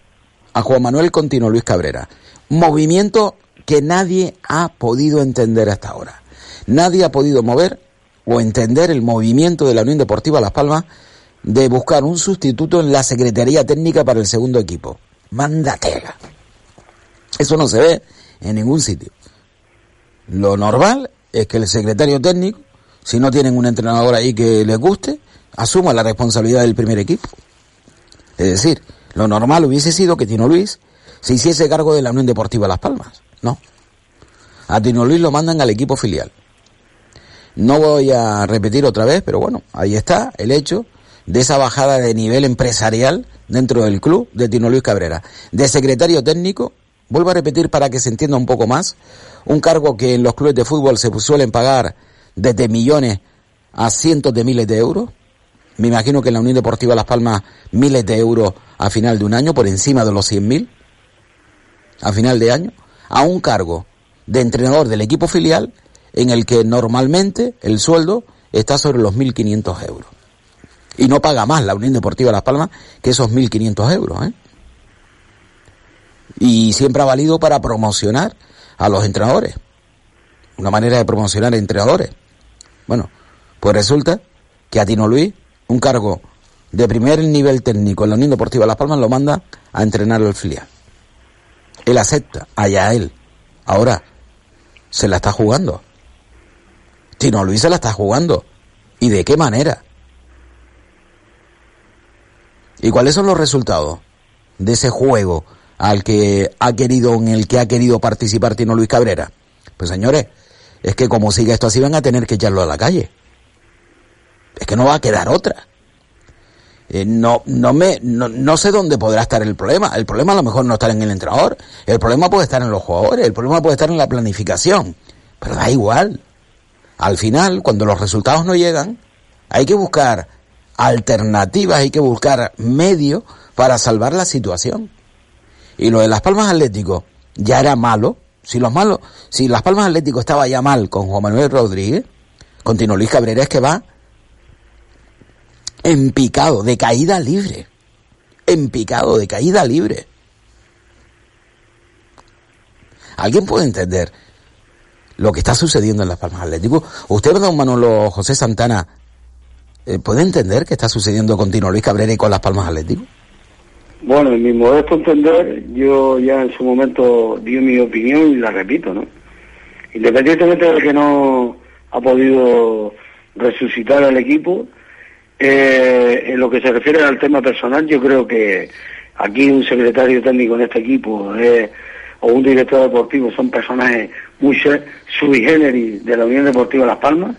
[SPEAKER 5] a Juan Manuel Contino Luis Cabrera. Movimiento que nadie ha podido entender hasta ahora. Nadie ha podido mover o entender el movimiento de la Unión Deportiva Las Palmas de buscar un sustituto en la Secretaría Técnica para el segundo equipo. Mandatega. Eso no se ve en ningún sitio. Lo normal es que el secretario técnico, si no tienen un entrenador ahí que les guste, asuma la responsabilidad del primer equipo. Es decir, lo normal hubiese sido que Tino Luis se hiciese cargo de la Unión Deportiva Las Palmas. No. A Tino Luis lo mandan al equipo filial. No voy a repetir otra vez, pero bueno, ahí está el hecho de esa bajada de nivel empresarial dentro del club de Tino Luis Cabrera. De secretario técnico, vuelvo a repetir para que se entienda un poco más, un cargo que en los clubes de fútbol se suelen pagar desde millones a cientos de miles de euros. Me imagino que en la Unión Deportiva Las Palmas miles de euros a final de un año, por encima de los 100.000 a final de año a un cargo de entrenador del equipo filial en el que normalmente el sueldo está sobre los 1.500 euros. Y no paga más la Unión Deportiva Las Palmas que esos 1.500 euros. ¿eh? Y siempre ha valido para promocionar a los entrenadores. Una manera de promocionar a entrenadores. Bueno, pues resulta que a Tino Luis, un cargo de primer nivel técnico en la Unión Deportiva Las Palmas, lo manda a entrenar al filial. Él acepta, allá él. Ahora, se la está jugando. Tino Luis se la está jugando. ¿Y de qué manera? ¿Y cuáles son los resultados de ese juego al que ha querido, en el que ha querido participar Tino Luis Cabrera? Pues señores, es que como sigue esto así van a tener que echarlo a la calle. Es que no va a quedar otra. Eh, no, no, me, no, no, sé dónde podrá estar el problema. El problema a lo mejor no está en el entrenador. El problema puede estar en los jugadores. El problema puede estar en la planificación. Pero da igual. Al final, cuando los resultados no llegan, hay que buscar alternativas, hay que buscar medios para salvar la situación. Y lo de Las Palmas Atlético ya era malo. Si los malos, si Las Palmas Atlético estaba ya mal con Juan Manuel Rodríguez, con Tino Luis Cabrera es que va en picado, de caída libre. En picado, de caída libre. ¿Alguien puede entender lo que está sucediendo en Las Palmas Atlético? ¿Usted, don Manolo José Santana, eh, puede entender qué está sucediendo con Tino Luis Cabrera y con Las Palmas Atlético?
[SPEAKER 6] Bueno, en mi modesto entender, yo ya en su momento di mi opinión y la repito, ¿no? Independientemente de que no ha podido resucitar al equipo, eh, en lo que se refiere al tema personal, yo creo que aquí un secretario técnico en este equipo eh, o un director deportivo son personajes muy sui generis de la Unión Deportiva Las Palmas.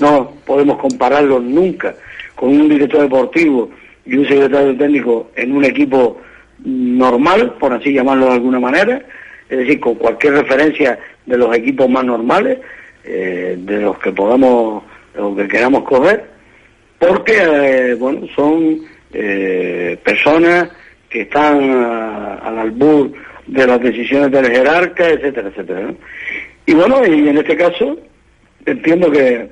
[SPEAKER 6] No podemos compararlos nunca con un director deportivo y un secretario técnico en un equipo normal, por así llamarlo de alguna manera, es decir, con cualquier referencia de los equipos más normales, eh, de los que podamos, de los que queramos coger, porque eh, bueno son eh, personas que están al albur de las decisiones del jerarca, etcétera, etcétera. Y bueno, y en este caso entiendo que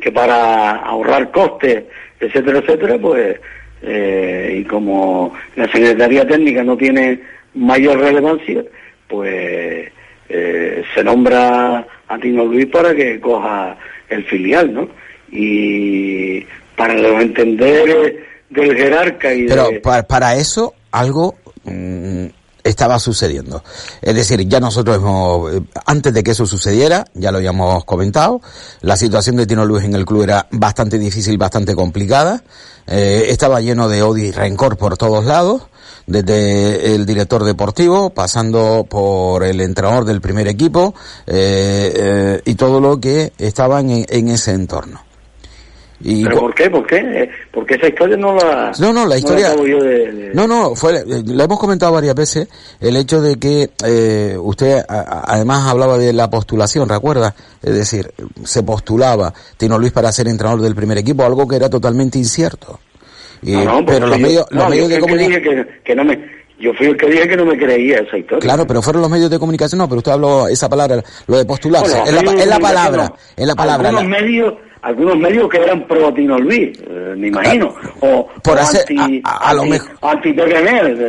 [SPEAKER 6] que para ahorrar costes, etcétera, etcétera, pues eh, y como la Secretaría Técnica no tiene mayor relevancia, pues se nombra a Tino Luis para que coja el filial, ¿no? y para lo entender del jerarca y
[SPEAKER 5] pero para, eso algo mm, estaba sucediendo. Es decir, ya nosotros hemos, eh, antes de que eso sucediera, ya lo habíamos comentado, la situación de Tino Luis en el club era bastante difícil, bastante complicada, eh, estaba lleno de odio y rencor por todos lados, desde el director deportivo, pasando por el entrenador del primer equipo, eh, eh, y todo lo que estaba en, en ese entorno.
[SPEAKER 6] Y ¿Pero por qué? ¿Por qué? Eh, Porque esa historia no la...
[SPEAKER 5] No, no, la historia... No, de, de... no, no, fue, lo hemos comentado varias veces, el hecho de que eh, usted a, además hablaba de la postulación, ¿recuerda? Es decir, se postulaba Tino Luis para ser entrenador del primer equipo, algo que era totalmente incierto. Y, no, no, pero los medios, los medios de
[SPEAKER 6] comunicación... Que, que no me yo fui el que dije que no me creía esa historia.
[SPEAKER 5] Claro, pero fueron los medios de comunicación, no, pero usted habló esa palabra, lo de postularse, bueno, es, la, es la palabra, es la palabra.
[SPEAKER 6] Algunos la... medios algunos medios que eran pro Tino Luis, eh, me imagino, o,
[SPEAKER 5] por
[SPEAKER 6] o
[SPEAKER 5] hacer,
[SPEAKER 6] anti,
[SPEAKER 5] a, a, lo
[SPEAKER 6] anti,
[SPEAKER 5] mejor
[SPEAKER 6] anti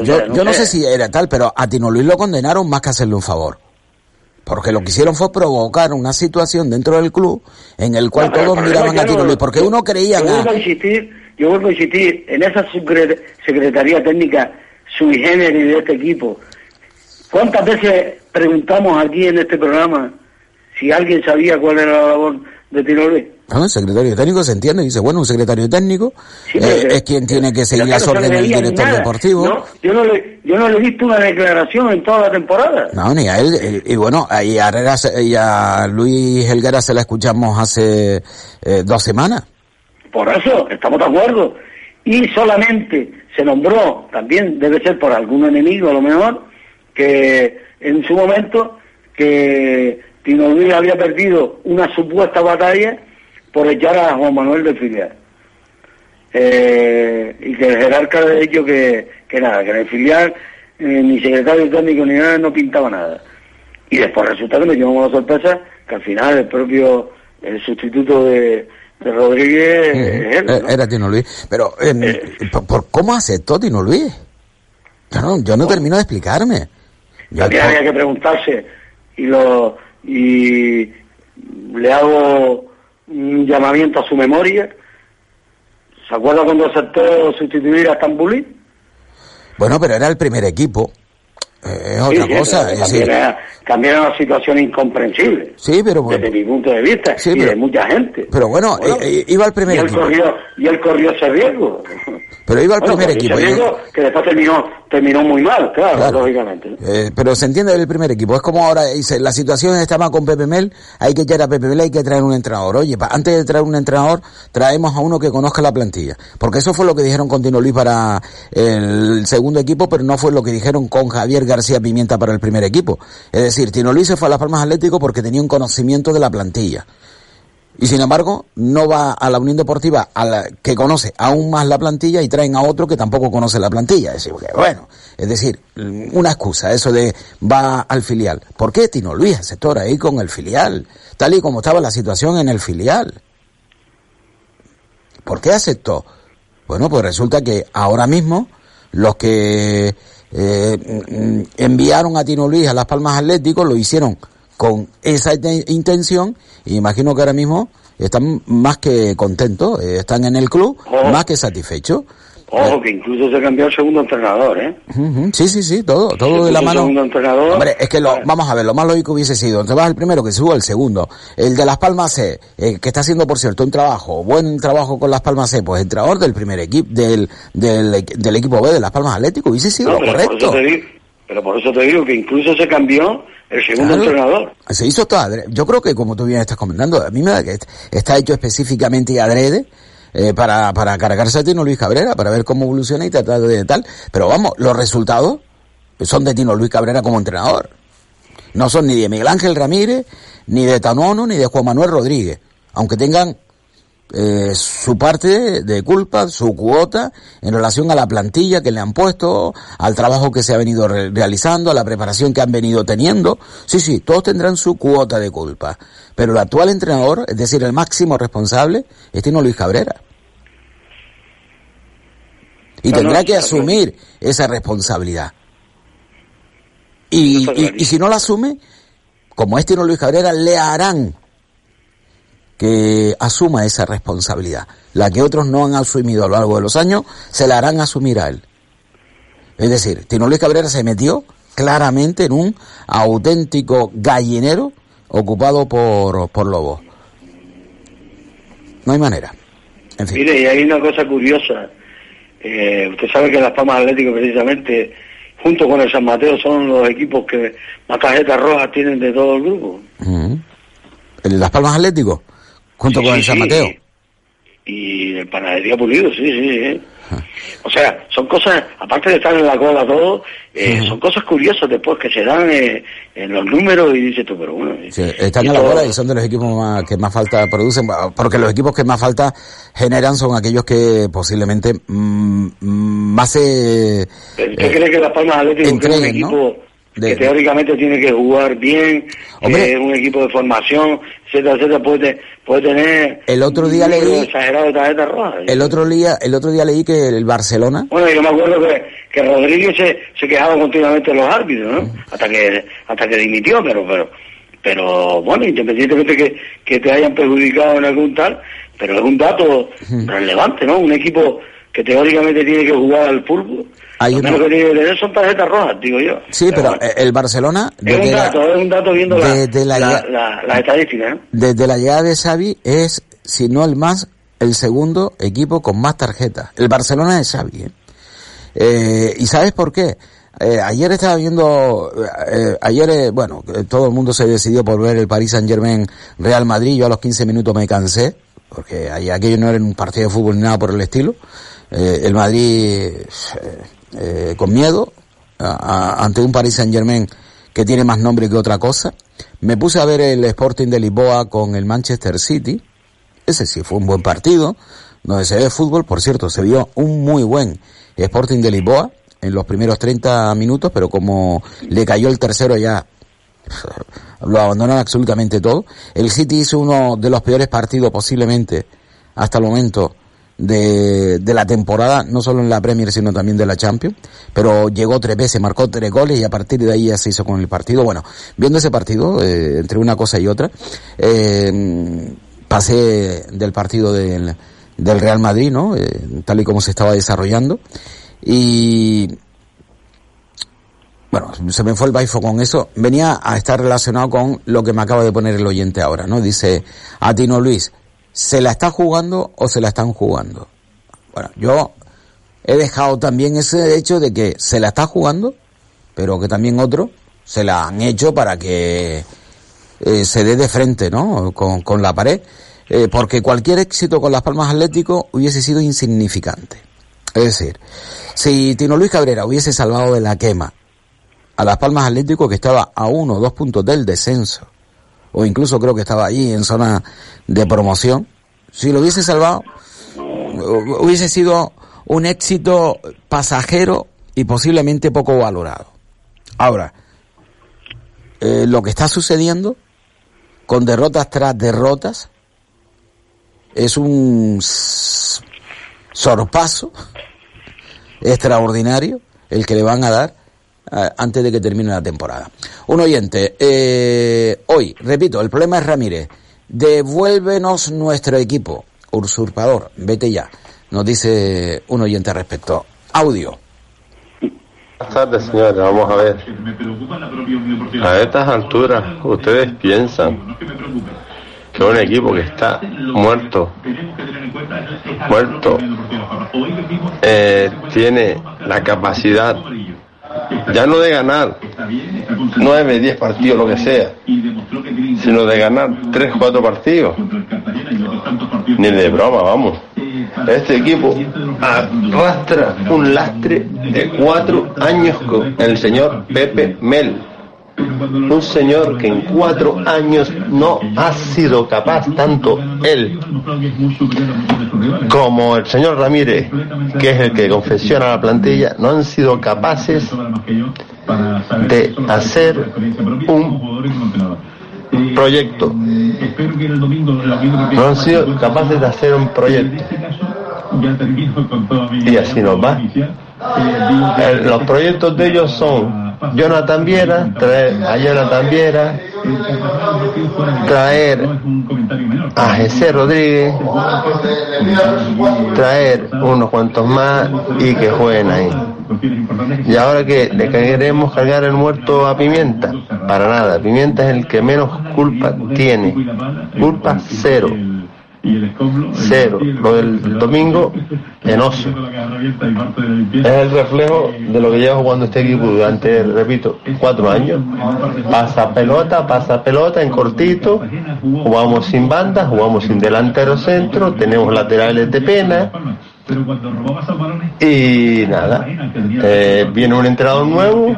[SPEAKER 5] yo,
[SPEAKER 6] no
[SPEAKER 5] yo no
[SPEAKER 6] sé.
[SPEAKER 5] si era tal, pero a Tino Luis lo condenaron más que hacerle un favor. Porque lo que hicieron fue provocar una situación dentro del club en el cual
[SPEAKER 6] pero
[SPEAKER 5] todos miraban a Tino
[SPEAKER 6] no-
[SPEAKER 5] Luis, porque uno creía
[SPEAKER 6] Yo vuelvo a insistir, yo vuelvo a insistir, en esa secre- secretaría técnica sui generis de este equipo, ¿cuántas veces preguntamos aquí en este programa si alguien sabía cuál era la labor de Tino Luis?
[SPEAKER 5] ¿no? El secretario técnico se entiende, dice, bueno, un secretario técnico
[SPEAKER 6] Sí,
[SPEAKER 5] eh, es quien tiene que seguir las órdenes del director
[SPEAKER 6] nada.
[SPEAKER 5] deportivo.
[SPEAKER 6] No, yo, no le, yo no le he visto una declaración en toda la temporada.
[SPEAKER 5] No, ni a él. eh, Y bueno, y a, y a Luis Helguera se la escuchamos hace eh, dos semanas.
[SPEAKER 6] Por eso, estamos de acuerdo. Y solamente se nombró, también debe ser por algún enemigo a lo mejor, que en su momento que Tino Luis había perdido una supuesta batalla por echar a Juan Manuel del filial. Eh, y que el jerarca de hecho que, que nada, que en el filial eh, ni secretario técnico ni nada no pintaba nada. Y después resulta que nos llevamos la sorpresa que al final el propio el sustituto de, de Rodríguez él,
[SPEAKER 5] Eh,
[SPEAKER 6] ¿no?
[SPEAKER 5] Era Tino Luis. Pero, eh, por, por cómo aceptó Tino Luis? Yo no, yo no termino de explicarme. Yo-
[SPEAKER 6] También había que preguntarse y lo y le hago un llamamiento a su memoria. ¿Se acuerda cuando aceptó sustituir a Stambulí?
[SPEAKER 5] Bueno, pero era el primer equipo. Eh, es otra
[SPEAKER 6] Sí,
[SPEAKER 5] cosa. es
[SPEAKER 6] también, era, también era una situación incomprensible
[SPEAKER 5] sí, pero bueno.
[SPEAKER 6] desde mi punto de vista
[SPEAKER 5] Sí,
[SPEAKER 6] y
[SPEAKER 5] pero-
[SPEAKER 6] de mucha gente.
[SPEAKER 5] Pero bueno,
[SPEAKER 6] Bueno,
[SPEAKER 5] eh, eh, iba al primer
[SPEAKER 6] y él
[SPEAKER 5] equipo.
[SPEAKER 6] corrió y él corrió ese riesgo.
[SPEAKER 5] Pero iba al
[SPEAKER 6] Bueno,
[SPEAKER 5] primer equipo. y-
[SPEAKER 6] que después terminó terminó muy mal, claro,
[SPEAKER 5] Claro.
[SPEAKER 6] lógicamente.
[SPEAKER 5] Eh, pero se entiende del primer equipo. Es como ahora dice, la situación estaba con Pepe Mel, hay que echar a Pepe Mel, hay que traer un entrenador. Oye, pa- antes de traer un entrenador, traemos a uno que conozca la plantilla. Porque eso fue lo que dijeron con Tino Luis para el segundo equipo, pero no fue lo que dijeron con Javier García Pimienta para el primer equipo. Es decir, Tino Luis se fue a Las Palmas Atlético porque tenía un conocimiento de la plantilla. Y sin embargo, no va a la Unión Deportiva a la, que conoce aún más la plantilla y traen a otro que tampoco conoce la plantilla. Es decir, bueno, es decir, una excusa, eso de va al filial. ¿Por qué Tino Luis aceptó ahí con el filial? Tal y como estaba la situación en el filial. ¿Por qué aceptó? Bueno, pues resulta que ahora mismo los que eh, enviaron a Tino Luis a Las Palmas Atlético lo hicieron con esa inte- intención y imagino que ahora mismo están más que contentos, eh, están en el club
[SPEAKER 6] Oh.
[SPEAKER 5] más que satisfechos.
[SPEAKER 6] Ojo, que incluso se cambió el segundo entrenador, ¿eh?
[SPEAKER 5] Sí, sí, sí, todo, todo
[SPEAKER 6] Se
[SPEAKER 5] de la mano.
[SPEAKER 6] segundo entrenador.
[SPEAKER 5] Hombre, es que lo, vamos a ver, lo más lógico hubiese sido, te vas el primero que suba el segundo. El de Las Palmas C, eh, que está haciendo, por cierto, un trabajo, buen trabajo con Las Palmas C, pues entrenador del primer equipo, del, del, del equipo B de Las Palmas Atlético, hubiese sido
[SPEAKER 6] No,
[SPEAKER 5] lo
[SPEAKER 6] por
[SPEAKER 5] correcto.
[SPEAKER 6] digo, pero por eso te digo que incluso se cambió el segundo
[SPEAKER 5] Claro.
[SPEAKER 6] entrenador.
[SPEAKER 5] Se hizo todo adrede. Yo creo que, como tú bien estás comentando, a mí me da que est- está hecho específicamente y adrede eh, para, para cargarse a Tino Luis Cabrera, para ver cómo evoluciona y tratar de tal. Pero vamos, los resultados son de Tino Luis Cabrera como entrenador. No son ni de Miguel Ángel Ramírez, ni de Tanono, ni de Juan Manuel Rodríguez. Aunque tengan eh, su parte de culpa, su cuota en relación a la plantilla que le han puesto, al trabajo que se ha venido re- realizando, a la preparación que han venido teniendo. Sí, sí, todos tendrán su cuota de culpa. Pero el actual entrenador, es decir, el máximo responsable, es Tino Luis Cabrera. Y
[SPEAKER 6] No,
[SPEAKER 5] tendrá
[SPEAKER 6] no,
[SPEAKER 5] que asumir esa responsabilidad. Y, y- y si no la asume, como es Tino Luis Cabrera, le harán que asuma esa responsabilidad. La que otros no han asumido a lo largo de los años, se la harán asumir a él. Es decir, Tino Luis Cabrera se metió claramente en un auténtico gallinero ocupado por, por lobos. No hay manera. En fin.
[SPEAKER 6] Mire, y hay una cosa curiosa. Eh, usted sabe que Las Palmas Atlético precisamente, junto con el San Mateo, son los equipos que más tarjetas rojas tienen de todo el grupo.
[SPEAKER 5] Ujú. ¿El Las Palmas Atlético? Junto
[SPEAKER 6] Sí,
[SPEAKER 5] con el San. Mateo.
[SPEAKER 6] Y el Panadería Pulido, sí, sí, sí. O sea, son cosas, aparte de estar en la cola todo, eh, son cosas curiosas después que se dan eh, en los números y dices tú, pero bueno.
[SPEAKER 5] Sí, están en la bola y son de los equipos más- que más falta producen, porque los equipos que más falta generan son aquellos que posiblemente mm, mm, más se...
[SPEAKER 6] ¿Usted
[SPEAKER 5] eh,
[SPEAKER 6] cree que Las Palmas Atlético es un
[SPEAKER 5] ¿no? De-
[SPEAKER 6] que teóricamente tiene que jugar bien,
[SPEAKER 5] Hombre.
[SPEAKER 6] que es un equipo de formación, etcétera, etcétera, puede, puede tener
[SPEAKER 5] El otro día leí-
[SPEAKER 6] exagerado de tarjetas rojas?
[SPEAKER 5] El otro día, el otro día leí que el Barcelona,
[SPEAKER 6] Bueno, yo me acuerdo que, que Rodríguez se, se quejaba continuamente de los árbitros, ¿no? Hasta que hasta que dimitió, pero pero pero bueno, independientemente que, que te hayan perjudicado en algún tal, pero es un dato relevante, ¿no? Un equipo que teóricamente tiene que jugar al fútbol,
[SPEAKER 5] Hay
[SPEAKER 6] lo menos que son tarjetas rojas, digo yo.
[SPEAKER 5] sí, pero
[SPEAKER 6] bueno,
[SPEAKER 5] eh, el Barcelona
[SPEAKER 6] es un
[SPEAKER 5] la,
[SPEAKER 6] dato, es un dato viendo
[SPEAKER 5] desde la-
[SPEAKER 6] la, la- las estadísticas, ¿no?
[SPEAKER 5] desde la llegada de Xavi es, si no el más, el segundo equipo con más tarjetas. El Barcelona de Xavi, ¿eh? Eh, ¿Y sabes por qué? Eh, ayer estaba viendo, eh, ayer, eh, bueno, eh, todo el mundo se decidió por ver el Paris Saint Germain Real Madrid, yo a los 15 minutos me cansé, porque aquello no era un partido de fútbol ni nada por el estilo. Eh, el Madrid eh, con miedo ante un Paris Saint Germain que tiene más nombre que otra cosa. Me puse a ver el Sporting de Lisboa con el Manchester City. Ese sí fue un buen partido, donde se ve fútbol. Por cierto, se vio un muy buen Sporting de Lisboa en los primeros 30 minutos, pero como le cayó el tercero ya lo abandonaron absolutamente todo. El City hizo uno de los peores partidos posiblemente hasta el momento de, de la temporada, no solo en la Premier, sino también de la Champions, pero llegó tres veces, marcó tres goles y a partir de ahí ya se hizo con el partido. Bueno, viendo ese partido, eh, entre una cosa y otra, eh, pasé del partido del, del Real Madrid, ¿no? Eh, tal y como se estaba desarrollando. Y bueno, se me fue el baifo con eso. Venía a estar relacionado con lo que me acaba de poner el oyente ahora, ¿no? Dice, a Tino Luis, ¿se la está jugando o se la están jugando? Bueno, yo he dejado también ese hecho de que se la está jugando, pero que también otros se la han hecho para que eh, se dé de frente, ¿no? Con, la pared, eh, porque cualquier éxito con las Palmas Atlético hubiese sido insignificante. Es decir, si Tino Luis Cabrera hubiese salvado de la quema a las Palmas Atlético que estaba a uno o dos puntos del descenso, o incluso creo que estaba allí en zona de promoción, si lo hubiese salvado, hu- hubiese sido un éxito pasajero y posiblemente poco valorado. Ahora, eh, lo que está sucediendo con derrotas tras derrotas es un sorpaso extraordinario el que le van a dar antes de que termine la temporada. Un oyente, eh, hoy, repito, el problema es Ramírez. Devuélvenos nuestro equipo. Usurpador, vete ya. Nos dice un oyente al respecto. Audio.
[SPEAKER 9] Buenas tardes, señores. Vamos a ver. A estas alturas, ustedes piensan que un equipo que está muerto, muerto, eh, tiene la capacidad ya no de ganar 9, 10 partidos, lo que sea, sino de ganar 3, 4 partidos. Ni de broma, vamos. Este equipo arrastra un lastre de cuatro años con el señor Pepe Mel. Un señor que en cuatro años no ha sido capaz, tanto él como el señor Ramírez, que es el que confesiona la plantilla, no han sido capaces de hacer un proyecto. No han sido capaces de hacer un proyecto. Y así nos va. El- los proyectos de ellos son Jonathan Viera, traer a Jonathan Viera, traer a José Rodríguez, traer unos cuantos más y que jueguen ahí. Y ahora que le queremos cargar el muerto a Pimienta, para nada, Pimienta es el que menos culpa tiene, culpa cero. Cero. Lo del domingo, enoso. Es el reflejo de lo que lleva jugando este equipo durante, repito, cuatro años. Pasa pelota, pasa pelota en cortito, jugamos sin bandas, jugamos sin delantero centro, tenemos laterales de pena, y nada, eh, viene un entrenador nuevo,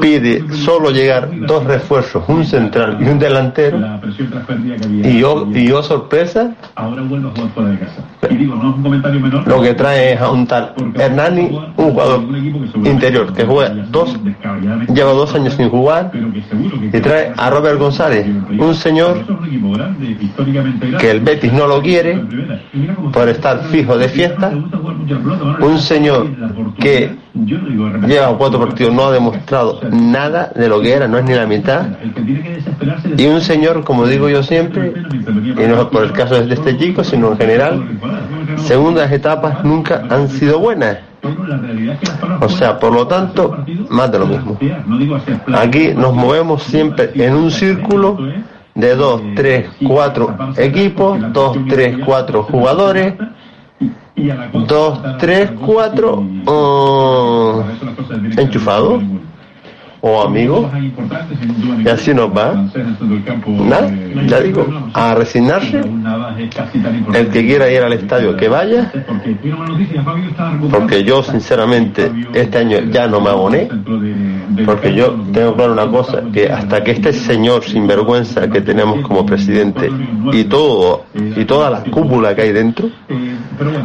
[SPEAKER 9] pide solo llegar dos refuerzos, un central y un delantero, y yo, y yo sorpresa, lo que trae es a un tal Hernani, un jugador interior que juega dos, lleva dos años sin jugar, y trae a Robert González, un señor que el Betis no lo quiere por estar fijo de fiesta, un señor que lleva cuatro partidos no ha demostrado nada de lo que era, no es ni la mitad, y un señor, como digo yo siempre, y no por el caso de este chico, sino en general, segundas etapas nunca han sido buenas. O sea, por lo tanto, más de lo mismo. Aquí nos movemos siempre en un círculo de dos, tres, cuatro equipos, dos, tres, cuatro jugadores, dos, tres, cuatro uh, enchufados o amigos y así nos va. Nada ya digo a resignarse. El que quiera ir al estadio que vaya. porque yo sinceramente este año ya no me aboné porque yo tengo claro una cosa que hasta que este señor sinvergüenza que tenemos como presidente y todo y toda la cúpula que hay dentro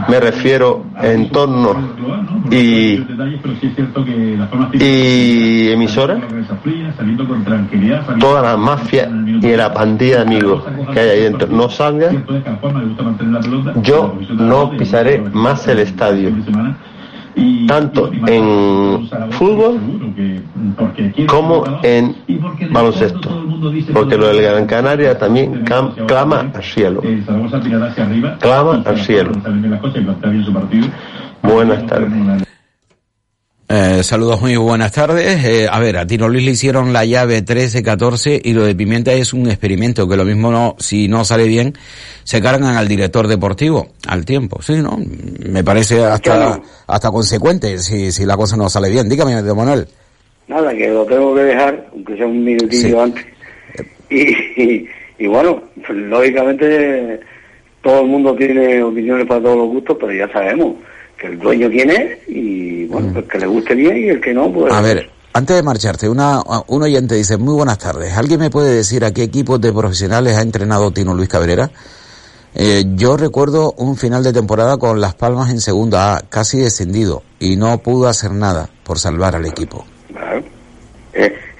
[SPEAKER 9] me refiero en torno y, y emisora, toda la mafia y la pandilla de amigos que hay ahí dentro no salga, yo no pisaré más el estadio tanto en fútbol como en baloncesto, porque lo del Gran Canaria también clama al cielo, clama al cielo. Buenas tardes.
[SPEAKER 5] Eh, saludos, muy buenas tardes. Eh, a ver, a Tino Luis le hicieron la llave 13-14 y lo de Pimienta es un experimento que lo mismo no, si no sale bien, se cargan al director deportivo al tiempo. Sí, ¿no? Me parece hasta, hasta consecuente si, si la cosa no sale bien. Dígame, de Manuel.
[SPEAKER 6] Nada, que lo tengo que dejar, aunque sea un minutillo antes. Y, y, bueno, lógicamente todo el mundo tiene opiniones para todos los gustos, pero ya sabemos que el dueño tiene y bueno, el que le guste bien y el que no, pues...
[SPEAKER 5] A ver, antes de marcharte, una, un oyente dice, muy buenas tardes, ¿alguien me puede decir a qué equipos de profesionales ha entrenado Tino Luis Cabrera? Eh, yo recuerdo un final de temporada con Las Palmas en segunda A, casi descendido, y no pudo hacer nada por salvar al equipo.
[SPEAKER 6] Claro.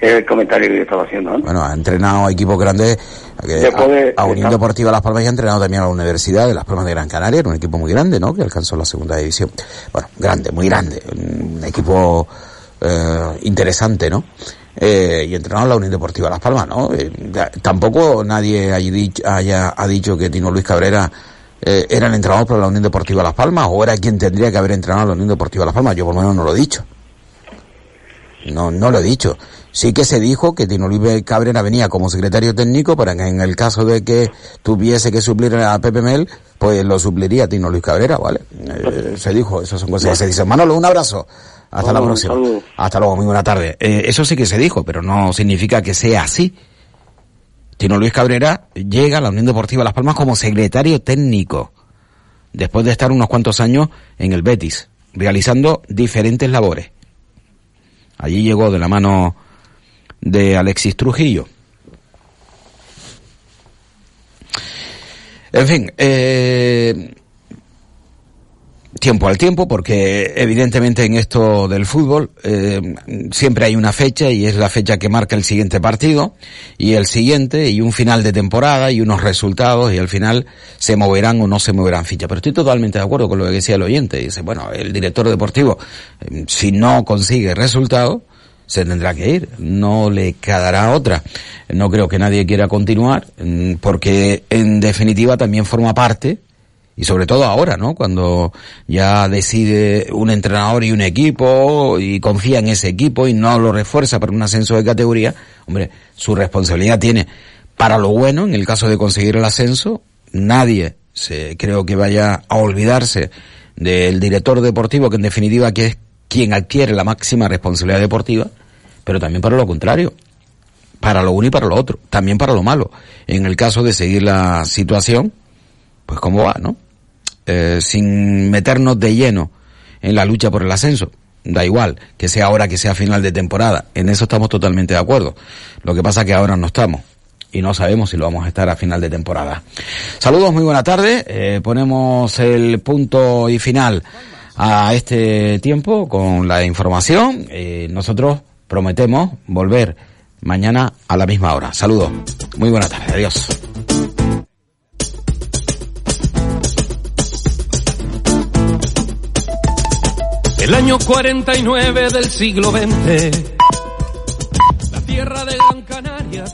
[SPEAKER 6] Es, el comentario que yo estaba haciendo.
[SPEAKER 5] Bueno, ha entrenado a equipos grandes, a, a, Unión Deportiva Las Palmas y ha entrenado también a la Universidad de Las Palmas de Gran Canaria, era un equipo muy grande, ¿no? Que alcanzó la segunda división. Bueno, grande, muy grande, un equipo eh, interesante, ¿no? Eh, y entrenado a la Unión Deportiva Las Palmas, ¿no? Eh, tampoco nadie haya, ha dicho que Tino Luis Cabrera eh, era el entrenador para la Unión Deportiva Las Palmas o era quien tendría que haber entrenado a la Unión Deportiva Las Palmas. Yo por lo menos no lo he dicho. No, no lo he dicho. Sí que se dijo que Tino Luis Cabrera venía como secretario técnico para que en el caso de que tuviese que suplir a Pepe Mel, pues lo supliría Tino Luis Cabrera, ¿vale? Eh, se dijo, esas son cosas que se dicen. Manolo, un abrazo. Hasta la próxima. Hasta luego, muy buena tarde. Eh, eso sí que se dijo, pero no significa que sea así. Tino Luis Cabrera llega a la Unión Deportiva Las Palmas como secretario técnico, después de estar unos cuantos años en el Betis, realizando diferentes labores. Allí llegó de la mano de Alexis Trujillo. En fin, eh, tiempo al tiempo, porque evidentemente en esto del fútbol eh, siempre hay una fecha y es la fecha que marca el siguiente partido y el siguiente y un final de temporada y unos resultados y al final se moverán o no se moverán fichas. Pero estoy totalmente de acuerdo con lo que decía el oyente. Dice, bueno, el director deportivo, eh, si no consigue resultados, se tendrá que ir, no le quedará otra. No creo que nadie quiera continuar, mm, porque en definitiva también forma parte, y sobre todo ahora, ¿no? Cuando ya decide un entrenador y un equipo y confía en ese equipo y no lo refuerza para un ascenso de categoría, hombre, su responsabilidad tiene para lo bueno, en el caso de conseguir el ascenso, nadie se, creo que vaya a olvidarse del director deportivo, que en definitiva que es quien adquiere la máxima responsabilidad deportiva, pero también para lo contrario, para lo uno y para lo otro, también para lo malo. En el caso de seguir la situación, pues cómo va, ¿no? Eh, sin meternos de lleno en la lucha por el ascenso. Da igual, que sea ahora, que sea final de temporada. En eso estamos totalmente de acuerdo. Lo que pasa es que ahora no estamos y no sabemos si lo vamos a estar a final de temporada. Saludos, muy buena tarde. Eh, ponemos el punto y final a este tiempo con la información. Eh, nosotros prometemos volver mañana a la misma hora. Saludos, muy buena tarde, adiós.
[SPEAKER 4] El año 49 del siglo XX, la tierra de Gran Canaria.